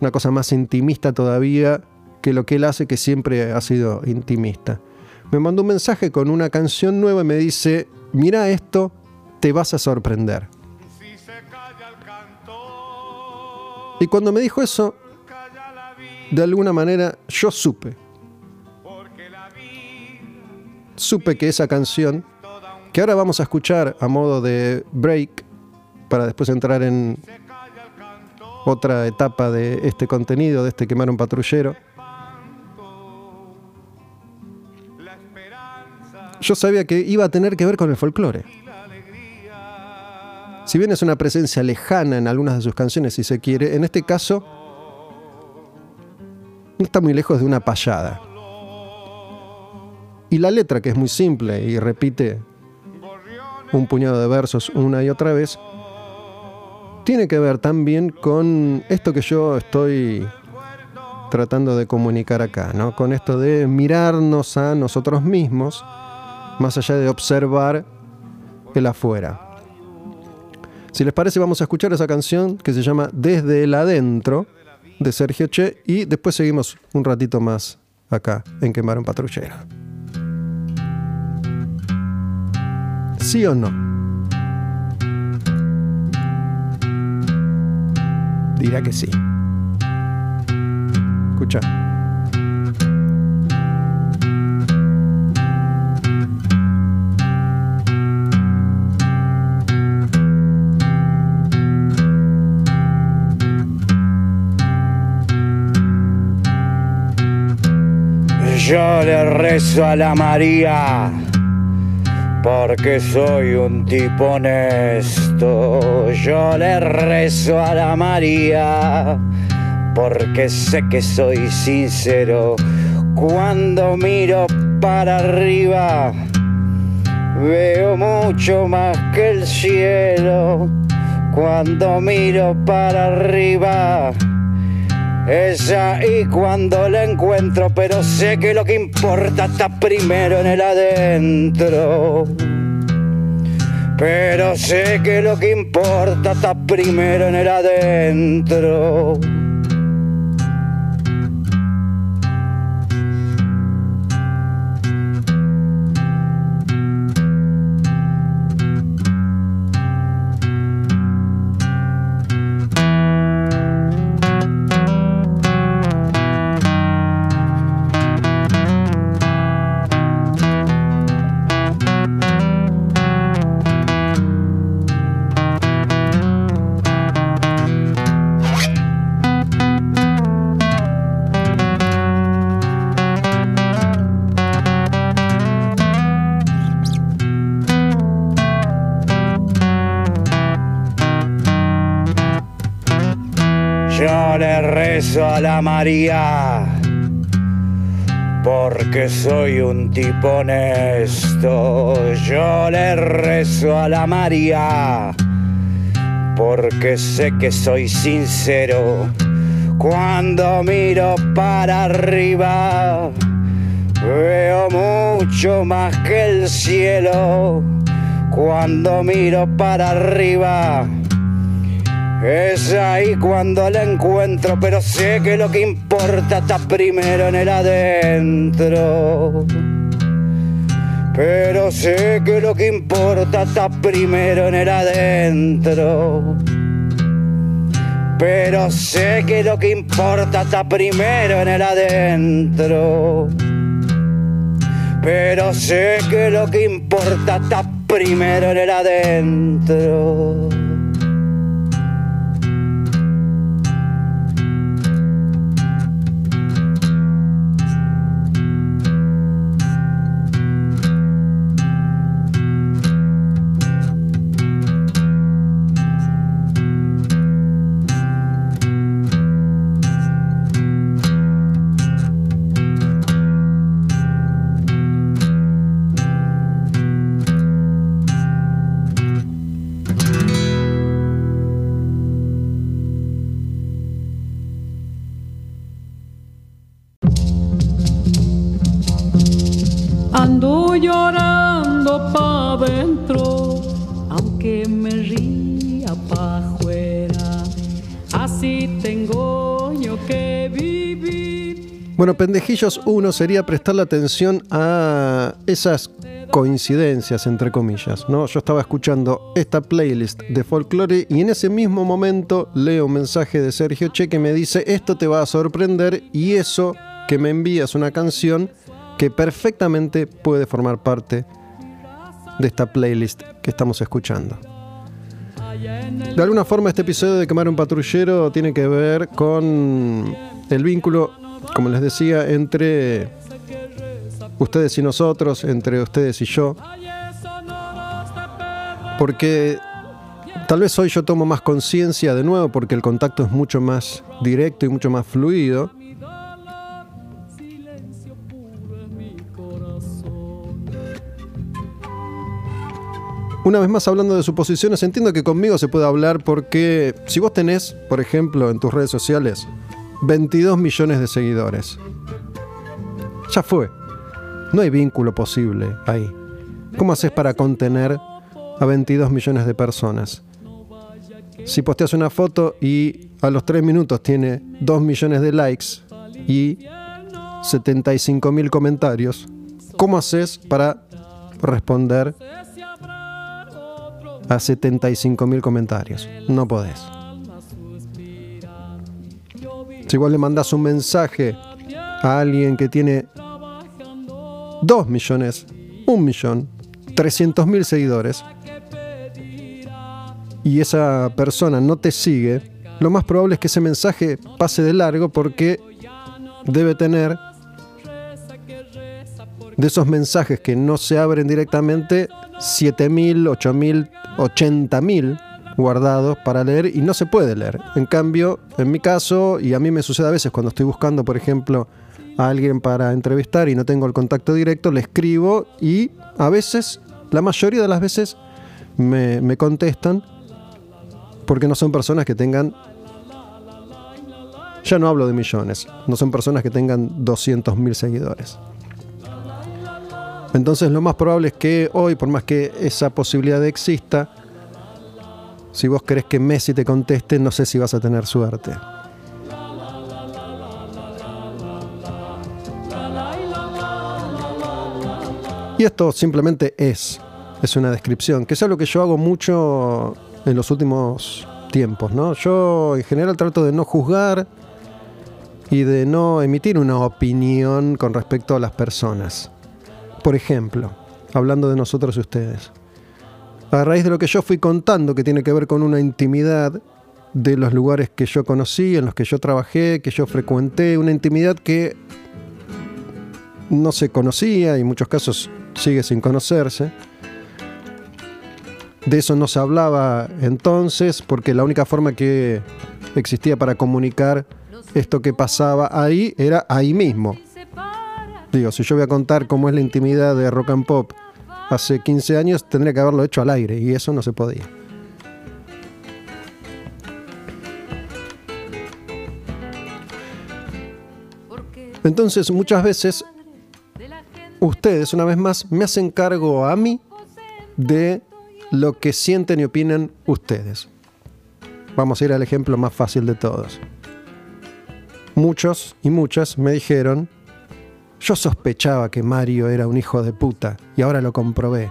una cosa más intimista todavía que lo que él hace, que siempre ha sido intimista. Me mandó un mensaje con una canción nueva y me dice, mira esto, te vas a sorprender. Y cuando me dijo eso, de alguna manera yo supe. Supe que esa canción, que ahora vamos a escuchar a modo de break, para después entrar en otra etapa de este contenido, de este quemar un patrullero, yo sabía que iba a tener que ver con el folclore. Si bien es una presencia lejana en algunas de sus canciones, si se quiere, en este caso no está muy lejos de una payada. Y la letra, que es muy simple y repite un puñado de versos una y otra vez, tiene que ver también con esto que yo estoy tratando de comunicar acá, ¿no? Con esto de mirarnos a nosotros mismos más allá de observar el afuera. Si les parece, vamos a escuchar esa canción que se llama Desde el Adentro de Sergio Che y después seguimos un ratito más acá en Quemar un Patrullero. ¿Sí o no? Dirá que sí. Escucha. Yo le rezo a la María porque soy un tipo honesto. Yo le rezo a la María porque sé que soy sincero. Cuando miro para arriba veo mucho más que el cielo. Cuando miro para arriba ella y cuando la encuentro, pero sé que lo que importa está primero en el adentro. Pero sé que lo que importa está primero en el adentro. Rezo a la María porque soy un tipo honesto. Yo le rezo a la María porque sé que soy sincero. Cuando miro para arriba, veo mucho más que el cielo. Cuando miro para arriba, es ahí cuando la encuentro, pero sé que lo que importa está primero en el adentro. Pero sé que lo que importa está primero en el adentro. Pero sé que lo que importa está primero en el adentro. Pero sé que lo que importa está primero en el adentro. Bueno, Pendejillos 1 sería prestarle atención a esas coincidencias, entre comillas. ¿no? Yo estaba escuchando esta playlist de folclore y en ese mismo momento leo un mensaje de Sergio Che que me dice, esto te va a sorprender y eso que me envías una canción que perfectamente puede formar parte de esta playlist que estamos escuchando. De alguna forma este episodio de Quemar un patrullero tiene que ver con el vínculo, como les decía, entre ustedes y nosotros, entre ustedes y yo. Porque tal vez hoy yo tomo más conciencia de nuevo porque el contacto es mucho más directo y mucho más fluido. Una vez más hablando de suposiciones, entiendo que conmigo se puede hablar porque si vos tenés, por ejemplo, en tus redes sociales 22 millones de seguidores, ya fue. No hay vínculo posible ahí. ¿Cómo haces para contener a 22 millones de personas? Si posteas una foto y a los 3 minutos tiene 2 millones de likes y 75 mil comentarios, ¿cómo haces para responder a 75 mil comentarios? No podés. Si vos le mandás un mensaje a alguien que tiene 2 millones, 1 millón, 300 mil seguidores y esa persona no te sigue, lo más probable es que ese mensaje pase de largo porque debe tener de esos mensajes que no se abren directamente 7.000, 8.000, 80.000 guardados para leer y no se puede leer. En cambio, en mi caso, y a mí me sucede a veces cuando estoy buscando, por ejemplo, a alguien para entrevistar y no tengo el contacto directo, le escribo y a veces, la mayoría de las veces, me, me contestan porque no son personas que tengan, ya no hablo de millones, no son personas que tengan 200.000 seguidores. Entonces lo más probable es que hoy, por más que esa posibilidad exista, si vos querés que Messi te conteste, no sé si vas a tener suerte. Y esto simplemente es, es una descripción, que es algo que yo hago mucho en los últimos tiempos, ¿no? Yo en general trato de no juzgar y de no emitir una opinión con respecto a las personas. Por ejemplo, hablando de nosotros y ustedes. A raíz de lo que yo fui contando, que tiene que ver con una intimidad de los lugares que yo conocí, en los que yo trabajé, que yo frecuenté, una intimidad que no se conocía y en muchos casos sigue sin conocerse. De eso no se hablaba entonces, porque la única forma que existía para comunicar esto que pasaba ahí, era ahí mismo. Digo, si yo voy a contar cómo es la intimidad de rock and pop hace 15 años, tendría que haberlo hecho al aire y eso no se podía. Entonces, muchas veces, ustedes, una vez más, me hacen cargo a mí de lo que sienten y opinan ustedes. Vamos a ir al ejemplo más fácil de todos. Muchos y muchas me dijeron, yo sospechaba que Mario era un hijo de puta y ahora lo comprobé.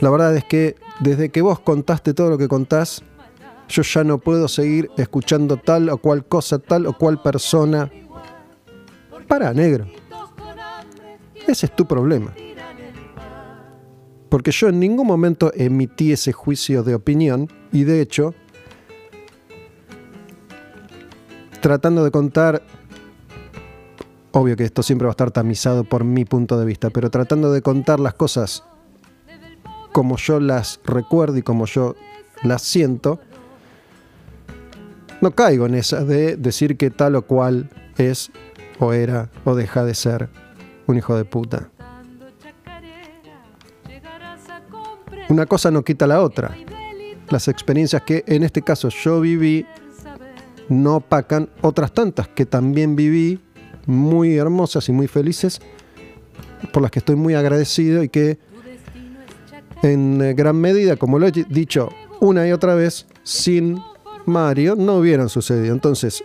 La verdad es que desde que vos contaste todo lo que contás, yo ya no puedo seguir escuchando tal o cual cosa, tal o cual persona. Para, negro. Ese es tu problema. Porque yo en ningún momento emití ese juicio de opinión y de hecho, tratando de contar, obvio que esto siempre va a estar tamizado por mi punto de vista, pero tratando de contar las cosas como yo las recuerdo y como yo las siento, no caigo en esa de decir que tal o cual es o era o deja de ser un hijo de puta. Una cosa no quita la otra. Las experiencias que en este caso yo viví no opacan otras tantas que también viví, muy hermosas y muy felices, por las que estoy muy agradecido y que en gran medida, como lo he dicho una y otra vez, sin Mario no hubieran sucedido. Entonces,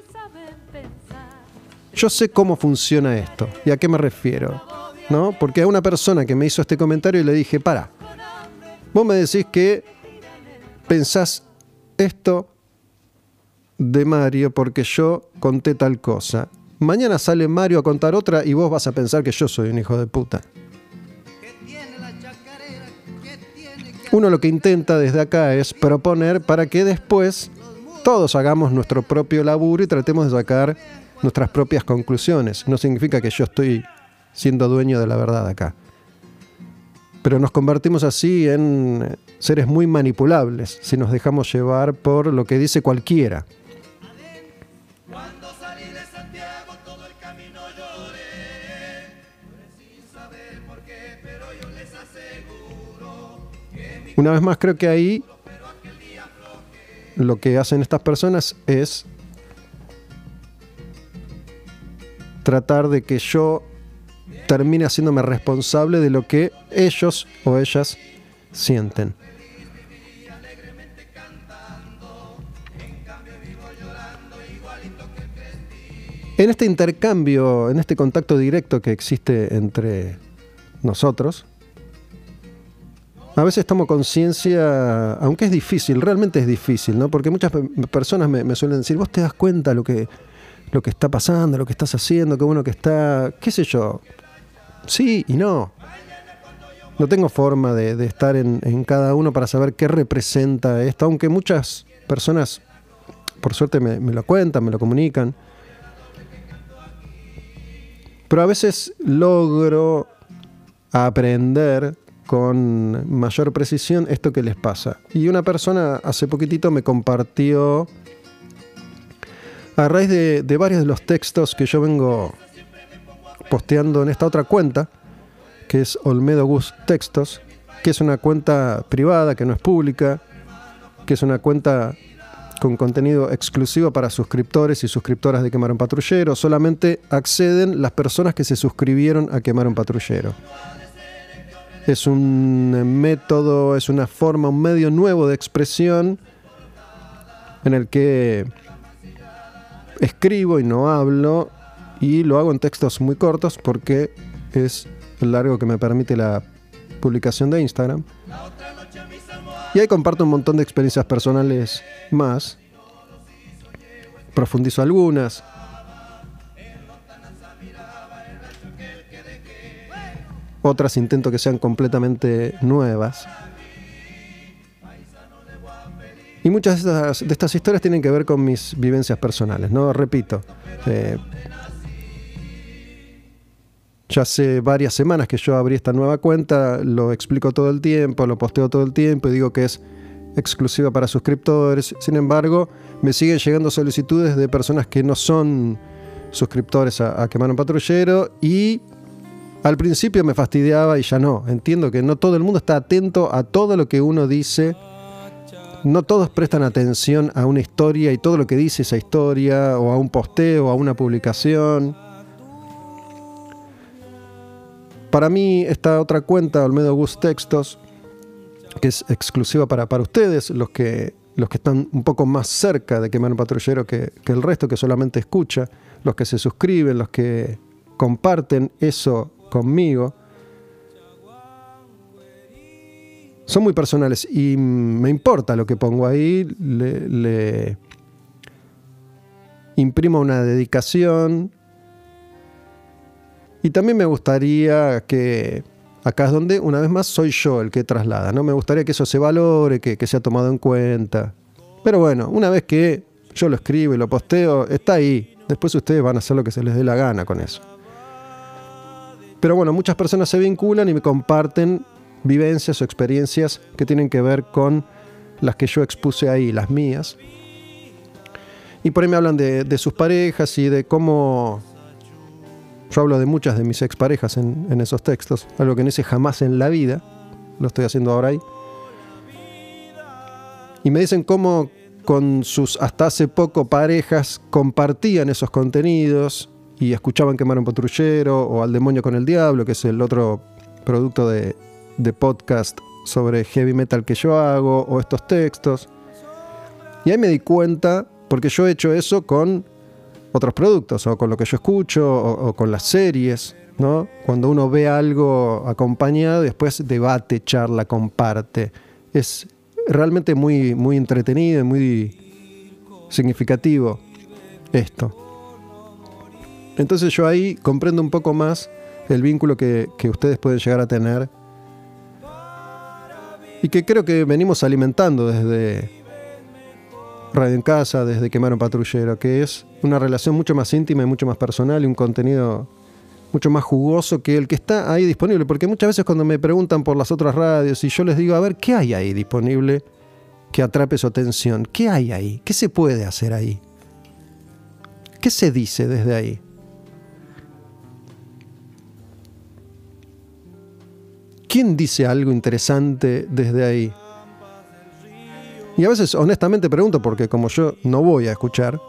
yo sé cómo funciona esto y a qué me refiero, ¿no? Porque a una persona que me hizo este comentario y le dije, para, vos me decís que pensás esto de Mario porque yo conté tal cosa. Mañana sale Mario a contar otra y vos vas a pensar que yo soy un hijo de puta. Uno lo que intenta desde acá es proponer para que después todos hagamos nuestro propio laburo y tratemos de sacar nuestras propias conclusiones. No significa que yo estoy siendo dueño de la verdad acá. Pero nos convertimos así en seres muy manipulables si nos dejamos llevar por lo que dice cualquiera. Una vez más creo que ahí lo que hacen estas personas es tratar de que yo termine haciéndome responsable de lo que ellos o ellas sienten. En este intercambio, en este contacto directo que existe entre nosotros, a veces tomo conciencia, aunque es difícil, realmente es difícil, ¿no? Porque muchas personas me, suelen decir, vos te das cuenta lo que, lo que está pasando, lo que estás haciendo, qué bueno que está, qué sé yo. Sí y no. No tengo forma de, estar en, cada uno para saber qué representa esto, aunque muchas personas, por suerte, me, me lo cuentan, me lo comunican. Pero a veces logro aprender con mayor precisión esto que les pasa. Y una persona hace poquitito me compartió, a raíz de, varios de los textos que yo vengo posteando en esta otra cuenta, que es Olmedo Gus Textos, que es una cuenta privada, que no es pública, que es una cuenta con contenido exclusivo para suscriptores y suscriptoras de Quemar un Patrullero. Solamente acceden las personas que se suscribieron a Quemar un Patrullero es un método, es una forma, un medio nuevo de expresión en el que escribo y no hablo y lo hago en textos muy cortos porque es el largo que me permite la publicación de Instagram. Y ahí comparto un montón de experiencias personales más. Profundizo algunas, otras intento que sean completamente nuevas. Y muchas de estas, historias tienen que ver con mis vivencias personales, ¿no? Repito, eh, ya hace varias semanas que yo abrí esta nueva cuenta, lo explico todo el tiempo, lo posteo todo el tiempo y digo que es exclusiva para suscriptores. Sin embargo, me siguen llegando solicitudes de personas que no son suscriptores a, a Patrullero y al principio me fastidiaba y ya no. Entiendo que no todo el mundo está atento a todo lo que uno dice. No todos prestan atención a una historia y todo lo que dice esa historia, o a un posteo, o a una publicación. Para mí, esta otra cuenta, Olmedo Gus Textos, que es exclusiva para, para ustedes, los que, los que están un poco más cerca de Quemar un Patrullero que, que el resto, que solamente escucha, los que se suscriben, los que comparten eso conmigo, son muy personales y me importa lo que pongo ahí, le, imprimo una dedicación y también me gustaría que acá es donde una vez más soy yo el que traslada, ¿no? Me gustaría que eso se valore, que, que sea tomado en cuenta. Pero bueno, una vez que yo lo escribo y lo posteo, está ahí. Después ustedes van a hacer lo que se les dé la gana con eso. Pero bueno, muchas personas se vinculan y me comparten vivencias o experiencias que tienen que ver con las que yo expuse ahí, las mías. Y por ahí me hablan de, sus parejas y de cómo... Yo hablo de muchas de mis exparejas en, en esos textos, algo que no hice jamás en la vida, lo estoy haciendo ahora ahí. Y me dicen cómo con sus hasta hace poco parejas compartían esos contenidos y escuchaban quemar un patrullero o al demonio con el diablo, que es el otro producto de, de podcast sobre heavy metal que yo hago, o estos textos. Y ahí me di cuenta, porque yo he hecho eso con otros productos, o con lo que yo escucho, o, con las series, ¿no? Cuando uno ve algo acompañado, después debate, charla, comparte. Es realmente muy, muy entretenido y muy significativo esto. Entonces yo ahí comprendo un poco más el vínculo que, ustedes pueden llegar a tener y que creo que venimos alimentando desde Radio en Casa, desde Quemar un Patrullero, que es una relación mucho más íntima y mucho más personal y un contenido mucho más jugoso que el que está ahí disponible. Porque muchas veces cuando me preguntan por las otras radios y yo les digo, a ver, ¿qué hay ahí disponible que atrape su atención? ¿Qué hay ahí? ¿Qué se puede hacer ahí? ¿Qué se dice desde ahí? ¿Quién dice algo interesante desde ahí? Y a veces honestamente pregunto porque como yo no voy a escuchar,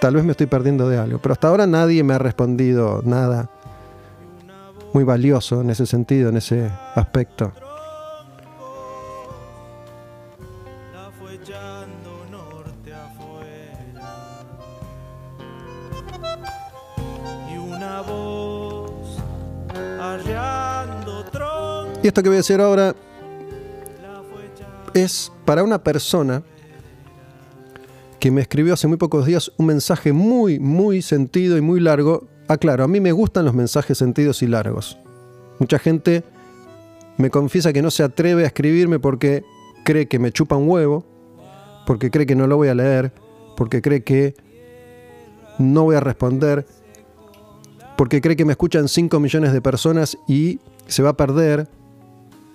tal vez me estoy perdiendo de algo. Pero hasta ahora nadie me ha respondido nada muy valioso en ese sentido, en ese aspecto. Y esto que voy a decir ahora es para una persona que me escribió hace muy pocos días un mensaje muy, muy sentido y muy largo. Aclaro, a mí me gustan los mensajes sentidos y largos. Mucha gente me confiesa que no se atreve a escribirme porque cree que me chupa un huevo, porque cree que no lo voy a leer, porque cree que no voy a responder, porque cree que me escuchan 5 millones de personas y se va a perder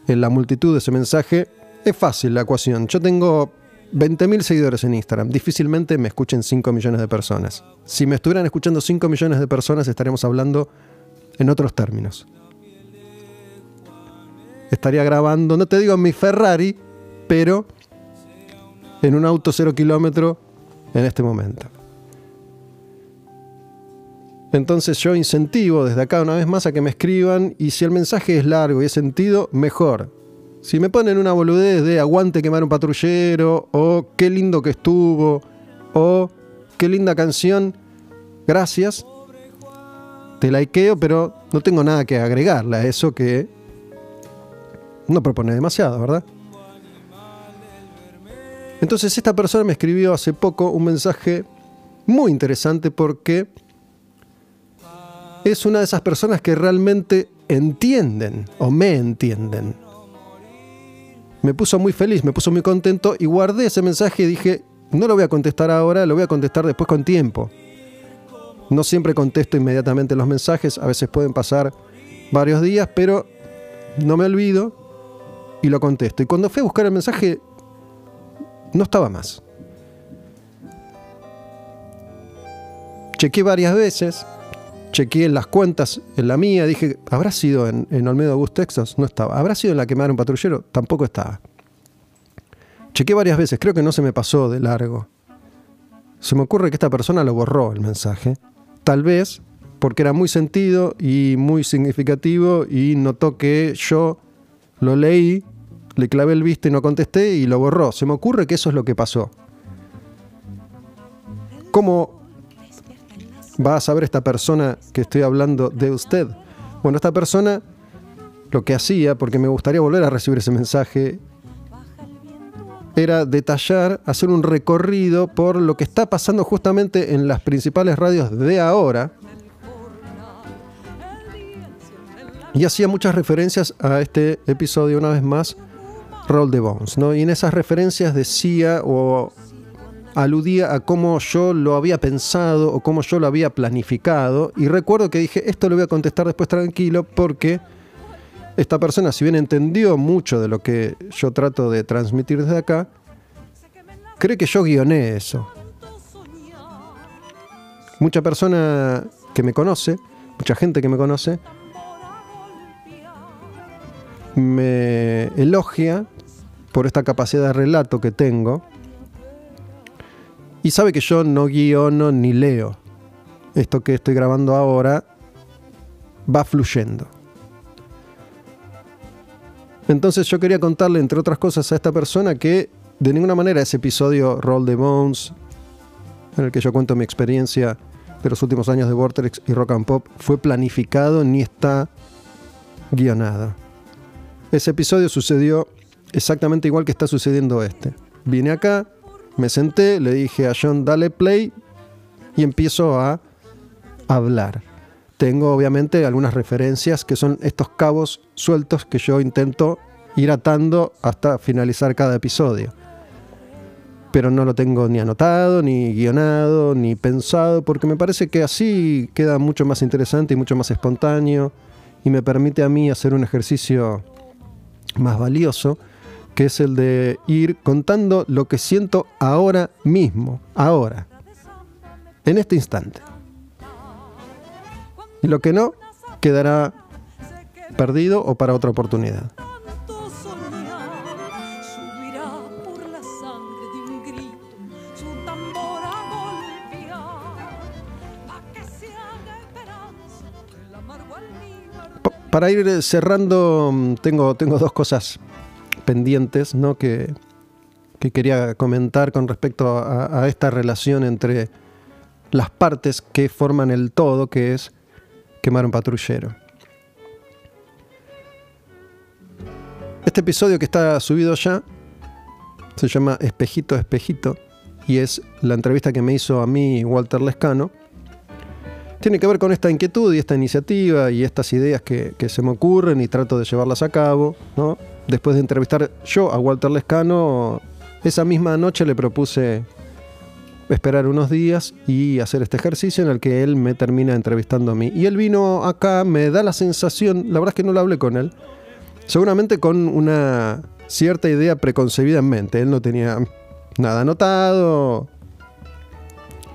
en la multitud de ese mensaje. Es fácil la ecuación. Yo tengo 20.000 seguidores en Instagram. Difícilmente me escuchen 5 millones de personas. Si me estuvieran escuchando 5 millones de personas estaríamos hablando en otros términos. Estaría grabando, no te digo en mi Ferrari, pero en un auto cero kilómetro en este momento. Entonces yo incentivo desde acá una vez más a que me escriban y si el mensaje es largo y es sentido, mejor. Si me ponen una boludez de aguante quemar un patrullero, o qué lindo que estuvo, o qué linda canción, gracias. Te likeo, pero no tengo nada que agregarle a eso que no propone demasiado, ¿verdad? Entonces esta persona me escribió hace poco un mensaje muy interesante porque es una de esas personas que realmente entienden o me entienden me puso muy feliz, me puso muy contento y guardé ese mensaje y dije, no lo voy a contestar ahora, lo voy a contestar después con tiempo. No siempre contesto inmediatamente los mensajes, a veces pueden pasar varios días, pero no me olvido y lo contesto. Y cuando fui a buscar el mensaje, no estaba más. Chequé varias veces, chequeé las cuentas, en la mía, dije, ¿habrá sido en, en Olmedo Bus Texas? No estaba. ¿Habrá sido en la que me un patrullero? Tampoco estaba. Chequé varias veces, creo que no se me pasó de largo. Se me ocurre que esta persona lo borró el mensaje. Tal vez porque era muy sentido y muy significativo y notó que yo lo leí, le clavé el visto y no contesté y lo borró. Se me ocurre que eso es lo que pasó. ¿Cómo va a saber esta persona que estoy hablando de usted? Bueno, esta persona lo que hacía, porque me gustaría volver a recibir ese mensaje, era detallar, hacer un recorrido por lo que está pasando justamente en las principales radios de ahora. Y hacía muchas referencias a este episodio, una vez más, Roll the Bones. ¿no? Y en esas referencias decía o aludía a cómo yo lo había pensado o cómo yo lo había planificado. Y recuerdo que dije, esto lo voy a contestar después tranquilo porque esta persona, si bien entendió mucho de lo que yo trato de transmitir desde acá, cree que yo guioné eso. Mucha persona que me conoce, mucha gente que me conoce, me elogia por esta capacidad de relato que tengo y sabe que yo no guiono ni leo. Esto que estoy grabando ahora va fluyendo. Entonces yo quería contarle, entre otras cosas, a esta persona que de ninguna manera ese episodio Roll the Bones, en el que yo cuento mi experiencia de los últimos años de Vortex y Rock and Pop, fue planificado ni está guionado. Ese episodio sucedió exactamente igual que está sucediendo este. Vine acá, me senté, le dije a John, dale play y empiezo a hablar. Tengo obviamente algunas referencias que son estos cabos sueltos que yo intento ir atando hasta finalizar cada episodio. Pero no lo tengo ni anotado, ni guionado, ni pensado, porque me parece que así queda mucho más interesante y mucho más espontáneo y me permite a mí hacer un ejercicio más valioso, que es el de ir contando lo que siento ahora mismo, ahora, en este instante. Y lo que no, quedará perdido o para otra oportunidad. para ir cerrando, mm, tengo, tengo dos cosas pendientes ¿no? que, que quería comentar con respecto a, esta relación entre las partes que forman el todo, que es quemar un patrullero. Este episodio que está subido ya se llama Espejito, Espejito y es la entrevista que me hizo a mí Walter Lescano. Tiene que ver con esta inquietud y esta iniciativa y estas ideas que, que se me ocurren y trato de llevarlas a cabo. ¿no? Después de entrevistar yo a Walter Lescano, esa misma noche le propuse esperar unos días y hacer este ejercicio en el que él me termina entrevistando a mí. Y él vino acá, me da la sensación, la verdad es que no lo hablé con él, seguramente con una cierta idea preconcebida en mente. Él no tenía nada anotado,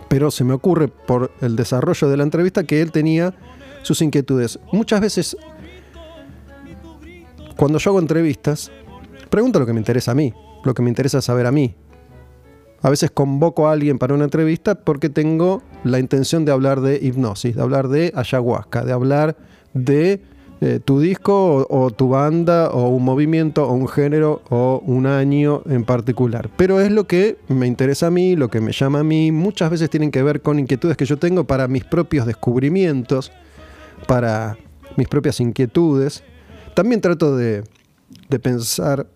pero se me ocurre por el desarrollo de la entrevista que él tenía sus inquietudes. Muchas veces, cuando yo hago entrevistas, pregunto lo que me interesa a mí, lo que me interesa saber a mí, a veces convoco a alguien para una entrevista porque tengo la intención de hablar de hipnosis, de hablar de ayahuasca, de hablar de eh, tu disco o, o, tu banda o un movimiento o un género o un año en particular. Pero es lo que me interesa a mí, lo que me llama a mí. Muchas veces tienen que ver con inquietudes que yo tengo para mis propios descubrimientos, para mis propias inquietudes. También trato de, de pensar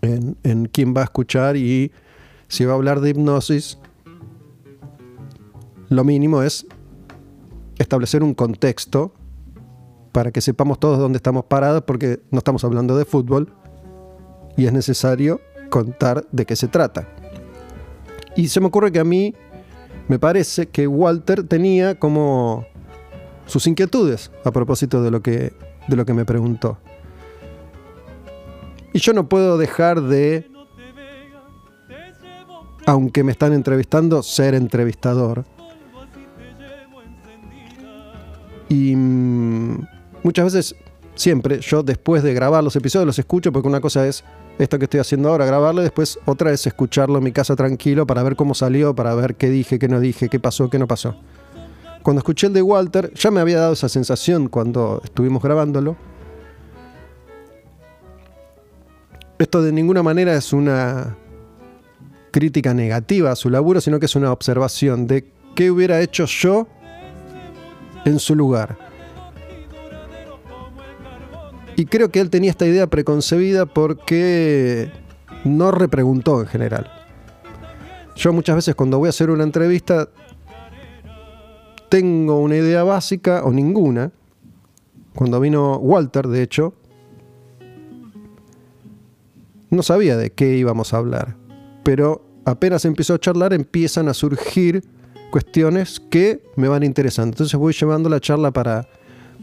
en, en quién va a escuchar y si va a hablar de hipnosis, lo mínimo es establecer un contexto para que sepamos todos dónde estamos parados, porque no estamos hablando de fútbol y es necesario contar de qué se trata. Y se me ocurre que a mí me parece que Walter tenía como sus inquietudes a propósito de lo que, de lo que me preguntó. Y yo no puedo dejar de aunque me están entrevistando, ser entrevistador. Y mm, muchas veces, siempre, yo después de grabar los episodios los escucho porque una cosa es esto que estoy haciendo ahora, grabarlo, después otra es escucharlo en mi casa tranquilo para ver cómo salió, para ver qué dije, qué no dije, qué pasó, qué no pasó. Cuando escuché el de Walter, ya me había dado esa sensación cuando estuvimos grabándolo. Esto de ninguna manera es una crítica negativa a su laburo, sino que es una observación de qué hubiera hecho yo en su lugar. Y creo que él tenía esta idea preconcebida porque no repreguntó en general. Yo muchas veces cuando voy a hacer una entrevista tengo una idea básica o ninguna. Cuando vino Walter, de hecho, no sabía de qué íbamos a hablar. Pero apenas empezó a charlar empiezan a surgir cuestiones que me van interesando. Entonces voy llevando la charla para,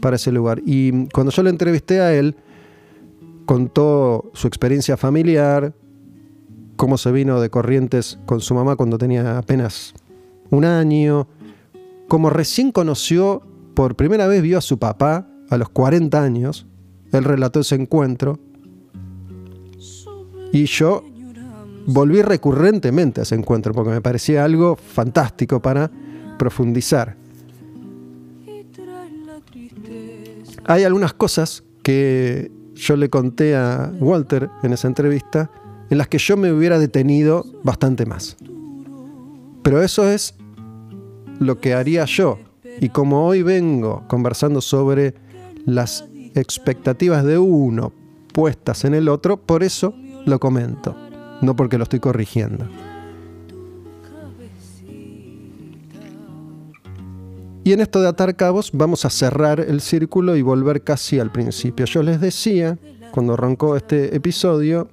para ese lugar. Y cuando yo le entrevisté a él, contó su experiencia familiar, cómo se vino de Corrientes con su mamá cuando tenía apenas un año, cómo recién conoció, por primera vez vio a su papá a los 40 años, él relató ese encuentro, y yo volví recurrentemente a ese encuentro porque me parecía algo fantástico para profundizar. Hay algunas cosas que yo le conté a Walter en esa entrevista en las que yo me hubiera detenido bastante más. Pero eso es lo que haría yo. Y como hoy vengo conversando sobre las expectativas de uno puestas en el otro, por eso lo comento, no porque lo estoy corrigiendo. Y en esto de atar cabos vamos a cerrar el círculo y volver casi al principio. Yo les decía, cuando arrancó este episodio,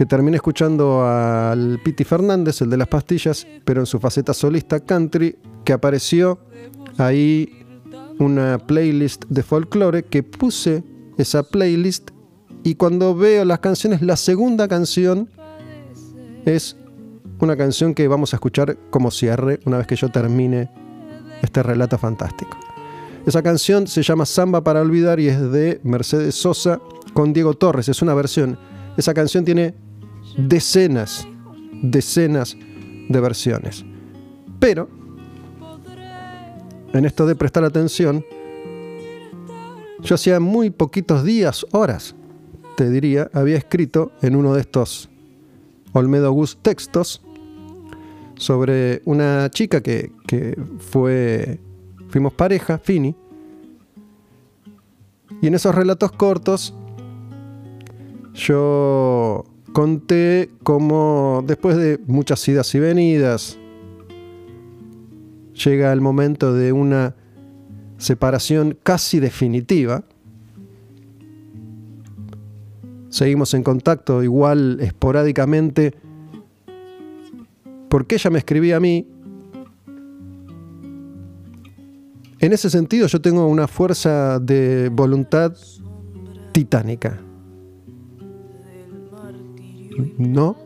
que terminé escuchando al Piti Fernández, el de las pastillas, pero en su faceta solista country, que apareció ahí una playlist de folclore que puse esa playlist y cuando veo las canciones, la segunda canción es una canción que vamos a escuchar como cierre una vez que yo termine este relato fantástico. Esa canción se llama Samba para olvidar y es de Mercedes Sosa con Diego Torres, es una versión. Esa canción tiene decenas, decenas de versiones. Pero, en esto de prestar atención, yo hacía muy poquitos días, horas, te diría, había escrito en uno de estos Olmedo Gus textos sobre una chica que, que fue, fuimos pareja, Fini, y en esos relatos cortos yo conté cómo después de muchas idas y venidas llega el momento de una separación casi definitiva. Seguimos en contacto igual esporádicamente porque ella me escribía a mí. En ese sentido yo tengo una fuerza de voluntad titánica. No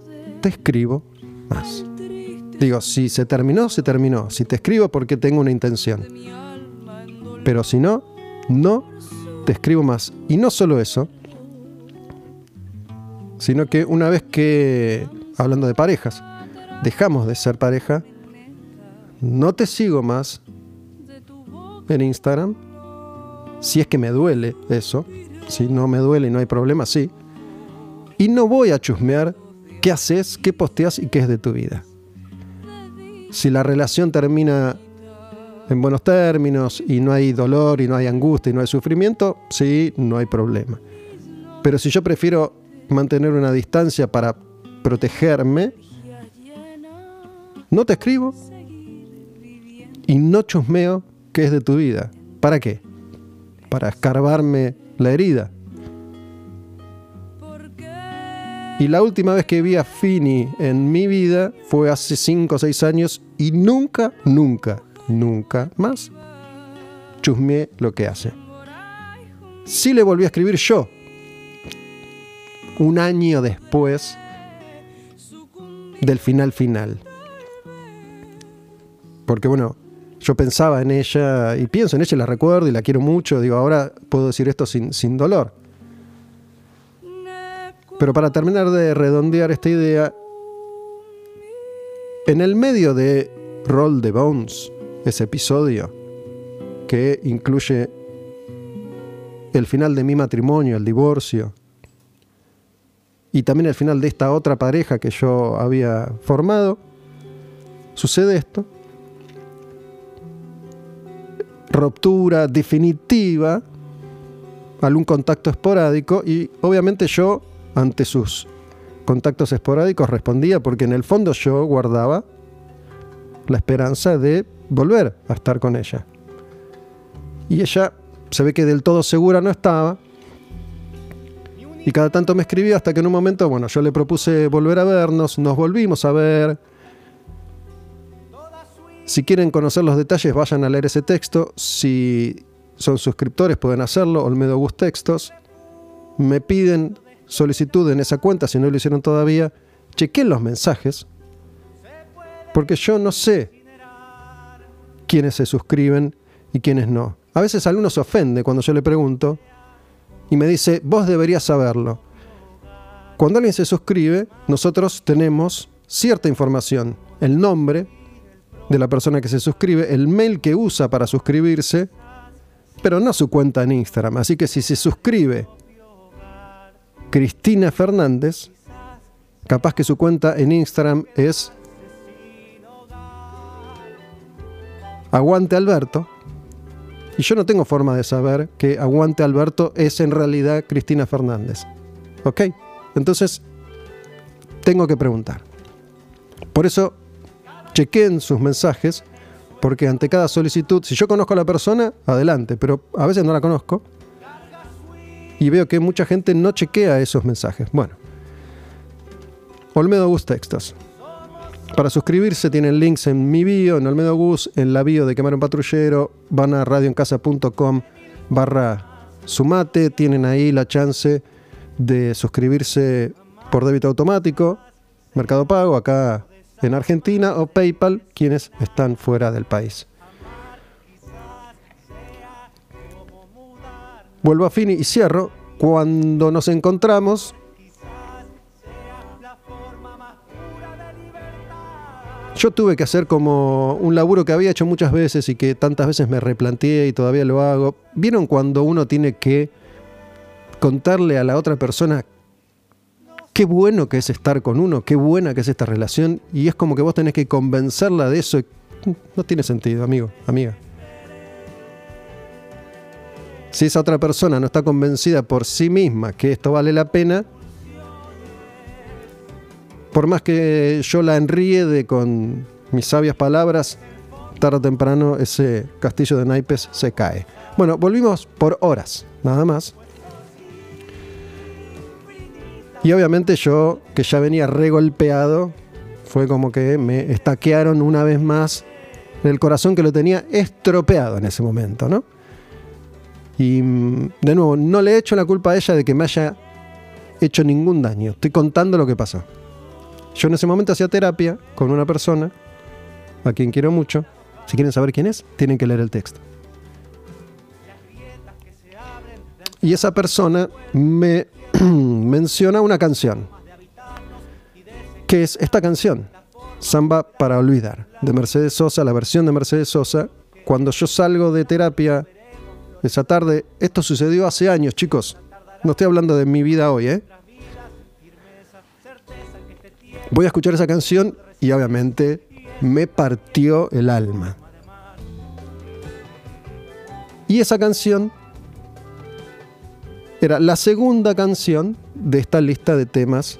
te escribo más. Digo, si se terminó, se terminó. Si te escribo porque tengo una intención. Pero si no, no te escribo más. Y no solo eso, sino que una vez que, hablando de parejas, dejamos de ser pareja, no te sigo más en Instagram. Si es que me duele eso, si no me duele y no hay problema, sí. Y no voy a chusmear qué haces, qué posteas y qué es de tu vida. Si la relación termina en buenos términos y no hay dolor y no hay angustia y no hay sufrimiento, sí, no hay problema. Pero si yo prefiero mantener una distancia para protegerme, no te escribo y no chusmeo qué es de tu vida. ¿Para qué? Para escarbarme la herida. Y la última vez que vi a Fini en mi vida fue hace 5 o 6 años y nunca, nunca, nunca más chusmeé lo que hace. Sí le volví a escribir yo. Un año después del final final. Porque bueno, yo pensaba en ella y pienso en ella la recuerdo y la quiero mucho. Digo, ahora puedo decir esto sin, sin dolor. Pero para terminar de redondear esta idea, en el medio de Roll the Bones, ese episodio que incluye el final de mi matrimonio, el divorcio, y también el final de esta otra pareja que yo había formado, sucede esto. Ruptura definitiva, algún contacto esporádico y obviamente yo ante sus contactos esporádicos respondía porque en el fondo yo guardaba la esperanza de volver a estar con ella. Y ella se ve que del todo segura no estaba. Y cada tanto me escribía hasta que en un momento, bueno, yo le propuse volver a vernos, nos volvimos a ver. Si quieren conocer los detalles, vayan a leer ese texto. Si son suscriptores, pueden hacerlo, Olmedo Gus Textos. Me piden solicitud en esa cuenta, si no lo hicieron todavía, chequen los mensajes, porque yo no sé quiénes se suscriben y quiénes no. A veces algunos se ofende cuando yo le pregunto y me dice, vos deberías saberlo. Cuando alguien se suscribe, nosotros tenemos cierta información, el nombre de la persona que se suscribe, el mail que usa para suscribirse, pero no su cuenta en Instagram. Así que si se suscribe Cristina Fernández, capaz que su cuenta en Instagram es Aguante Alberto. Y yo no tengo forma de saber que Aguante Alberto es en realidad Cristina Fernández. ¿Ok? Entonces, tengo que preguntar. Por eso, chequeen sus mensajes, porque ante cada solicitud, si yo conozco a la persona, adelante, pero a veces no la conozco. Y veo que mucha gente no chequea esos mensajes. Bueno, Olmedo Gus Textos. Para suscribirse tienen links en mi bio, en Olmedo Gus, en la bio de Quemar un Patrullero, van a radioencasa.com barra sumate, tienen ahí la chance de suscribirse por débito automático, Mercado Pago, acá en Argentina, o PayPal, quienes están fuera del país. Vuelvo a Fini y cierro. Cuando nos encontramos, yo tuve que hacer como un laburo que había hecho muchas veces y que tantas veces me replanteé y todavía lo hago. ¿Vieron cuando uno tiene que contarle a la otra persona qué bueno que es estar con uno, qué buena que es esta relación? Y es como que vos tenés que convencerla de eso. No tiene sentido, amigo, amiga. Si esa otra persona no está convencida por sí misma que esto vale la pena, por más que yo la enríede con mis sabias palabras, tarde o temprano ese castillo de naipes se cae. Bueno, volvimos por horas, nada más. Y obviamente yo, que ya venía regolpeado, fue como que me estaquearon una vez más el corazón que lo tenía estropeado en ese momento, ¿no? Y mm, de nuevo, no le he hecho la culpa a ella de que me haya hecho ningún daño. Estoy contando lo que pasó. Yo en ese momento hacía terapia con una persona a quien quiero mucho. Si quieren saber quién es, tienen que leer el texto. Y esa persona me menciona una canción, que es esta canción, Samba para Olvidar, de Mercedes Sosa, la versión de Mercedes Sosa. Cuando yo salgo de terapia esa tarde. Esto sucedió hace años, chicos. No estoy hablando de mi vida hoy, ¿eh? Voy a escuchar esa canción y obviamente me partió el alma. Y esa canción era la segunda canción de esta lista de temas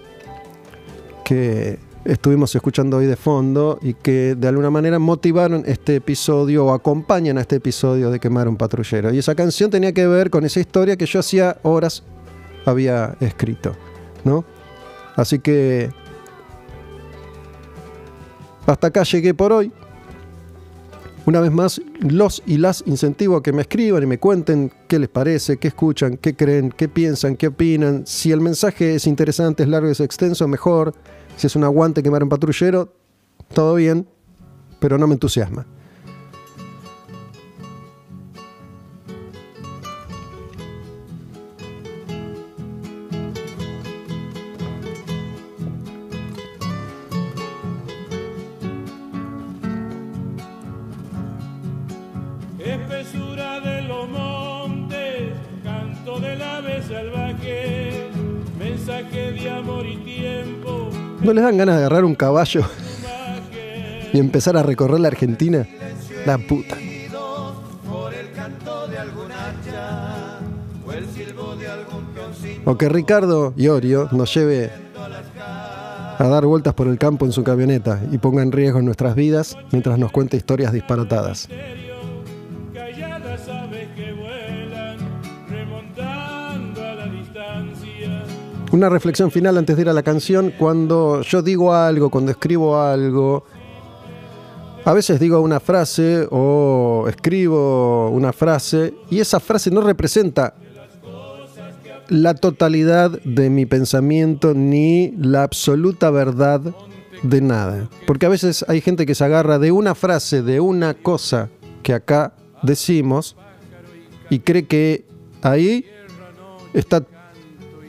que estuvimos escuchando hoy de fondo y que de alguna manera motivaron este episodio o acompañan a este episodio de Quemar un patrullero. Y esa canción tenía que ver con esa historia que yo hacía horas había escrito, ¿no? Así que hasta acá llegué por hoy. Una vez más, los y las incentivo a que me escriban y me cuenten qué les parece, qué escuchan, qué creen, qué piensan, qué opinan. Si el mensaje es interesante, es largo, es extenso, mejor. Si es un aguante quemar un patrullero, todo bien, pero no me entusiasma. Les dan ganas de agarrar un caballo y empezar a recorrer la Argentina? La puta. O que Ricardo Iorio nos lleve a dar vueltas por el campo en su camioneta y ponga en riesgo nuestras vidas mientras nos cuente historias disparatadas. Una reflexión final antes de ir a la canción. Cuando yo digo algo, cuando escribo algo, a veces digo una frase o escribo una frase y esa frase no representa la totalidad de mi pensamiento ni la absoluta verdad de nada. Porque a veces hay gente que se agarra de una frase, de una cosa que acá decimos y cree que ahí está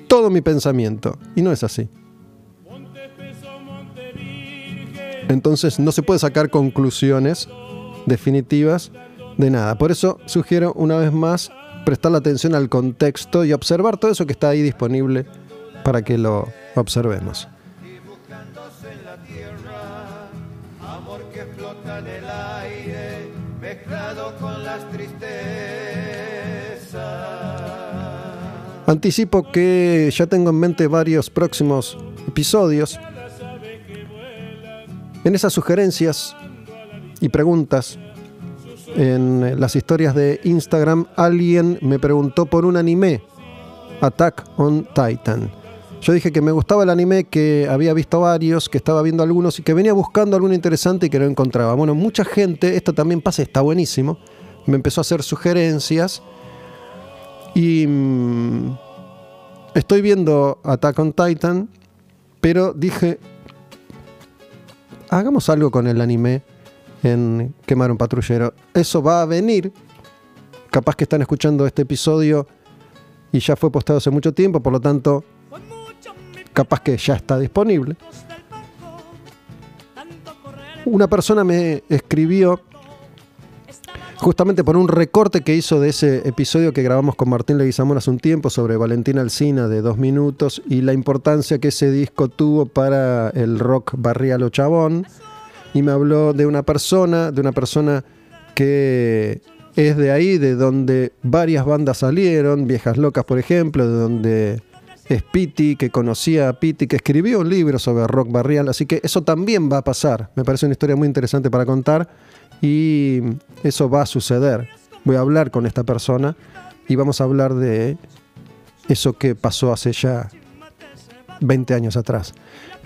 todo mi pensamiento. Y no es así. Entonces no se puede sacar conclusiones definitivas de nada. Por eso sugiero una vez más prestar la atención al contexto y observar todo eso que está ahí disponible para que lo observemos. amor que flota en el aire, mezclado con Anticipo que ya tengo en mente varios próximos episodios. En esas sugerencias y preguntas en las historias de Instagram, alguien me preguntó por un anime, Attack on Titan. Yo dije que me gustaba el anime, que había visto varios, que estaba viendo algunos y que venía buscando alguno interesante y que no encontraba. Bueno, mucha gente, esto también pasa, está buenísimo, me empezó a hacer sugerencias y mm, estoy viendo Attack on Titan, pero dije, hagamos algo con el anime en Quemar un Patrullero. Eso va a venir. Capaz que están escuchando este episodio y ya fue postado hace mucho tiempo, por lo tanto, capaz que ya está disponible. Una persona me escribió justamente por un recorte que hizo de ese episodio que grabamos con Martín Leguizamón hace un tiempo sobre Valentina Alcina de dos minutos y la importancia que ese disco tuvo para el rock barrial o chabón. Y me habló de una persona, de una persona que es de ahí, de donde varias bandas salieron, Viejas Locas por ejemplo, de donde es Piti, que conocía a Piti, que escribió un libro sobre rock barrial, así que eso también va a pasar. Me parece una historia muy interesante para contar y eso va a suceder. Voy a hablar con esta persona y vamos a hablar de eso que pasó hace ya 20 años atrás.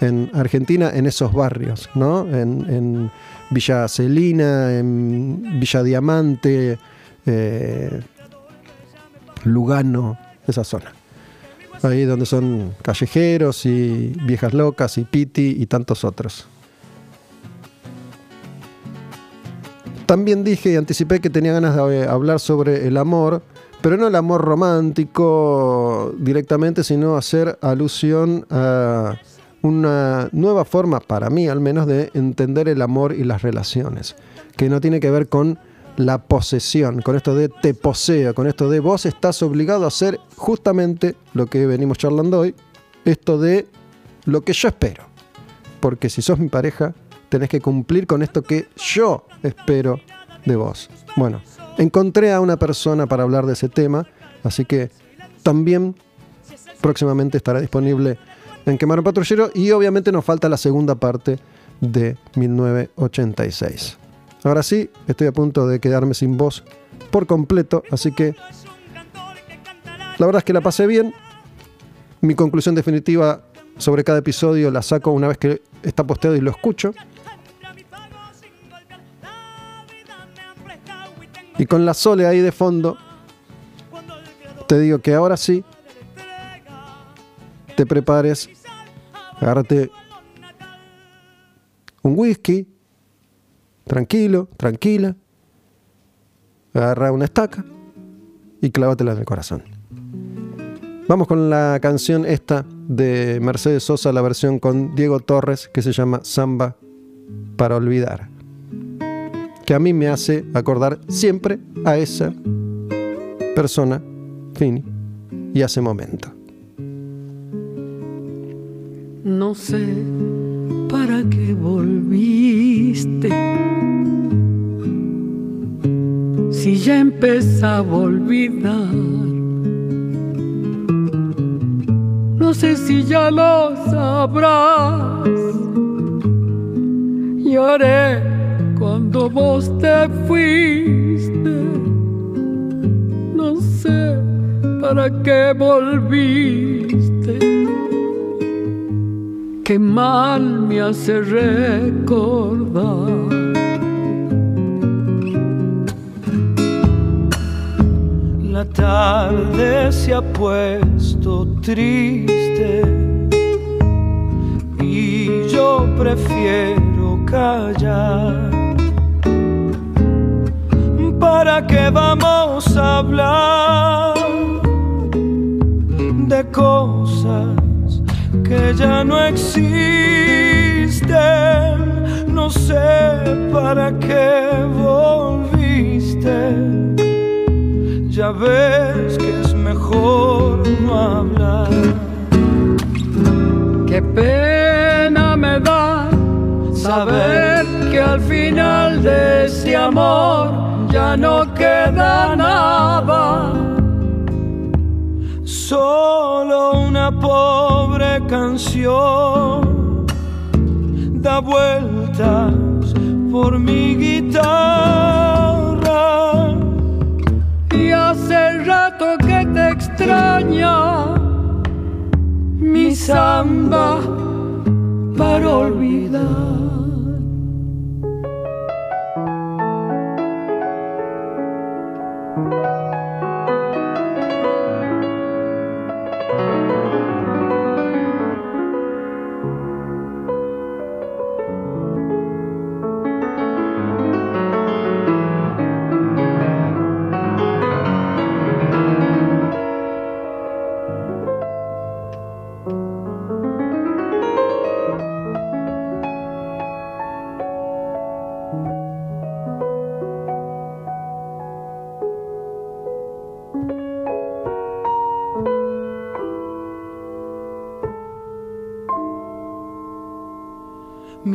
En Argentina, en esos barrios, ¿no? En, en Villa Celina, en Villa Diamante, eh, Lugano, esa zona. Ahí donde son callejeros y viejas locas y Piti y tantos otros. También dije y anticipé que tenía ganas de hablar sobre el amor, pero no el amor romántico directamente, sino hacer alusión a una nueva forma, para mí al menos, de entender el amor y las relaciones, que no tiene que ver con la posesión, con esto de te poseo, con esto de vos estás obligado a hacer justamente lo que venimos charlando hoy, esto de lo que yo espero. Porque si sos mi pareja, tenés que cumplir con esto que yo espero de vos. Bueno, encontré a una persona para hablar de ese tema, así que también próximamente estará disponible en Quemar un Patrullero y obviamente nos falta la segunda parte de 1986. Ahora sí, estoy a punto de quedarme sin voz por completo, así que la verdad es que la pasé bien. Mi conclusión definitiva sobre cada episodio la saco una vez que está posteado y lo escucho. Y con la Sole ahí de fondo, te digo que ahora sí, te prepares, agárrate un whisky, tranquilo, tranquila, agarra una estaca y clávatela en el corazón. Vamos con la canción esta de Mercedes Sosa, la versión con Diego Torres, que se llama Samba para olvidar. Que a mí me hace acordar siempre a esa persona, Fini, y a ese momento. No sé para qué volviste. Si ya empezaba a olvidar. No sé si ya lo sabrás. Lloré cuando vos te fuiste. No sé para qué volviste. Qué mal me hace recordar. La tarde se ha puesto triste y yo prefiero callar. ¿Para qué vamos a hablar de cosas que ya no existen? No sé para qué volviste ya ves que es mejor no hablar. Qué pena me da saber que al final de este amor ya no queda nada. Solo una pobre canción da vueltas por mi guitarra y hace rato que te extraña mi samba para olvidar.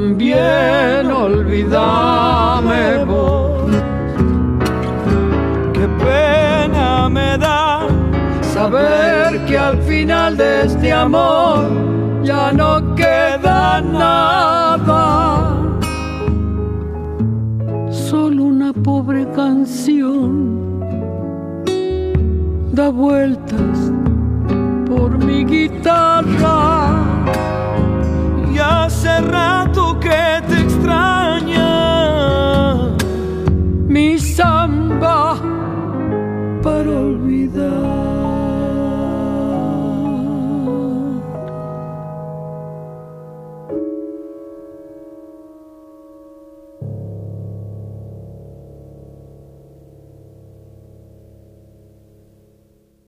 También olvidame vos. qué pena me da Saber que al final de este amor ya no queda nada. Solo una pobre canción da vueltas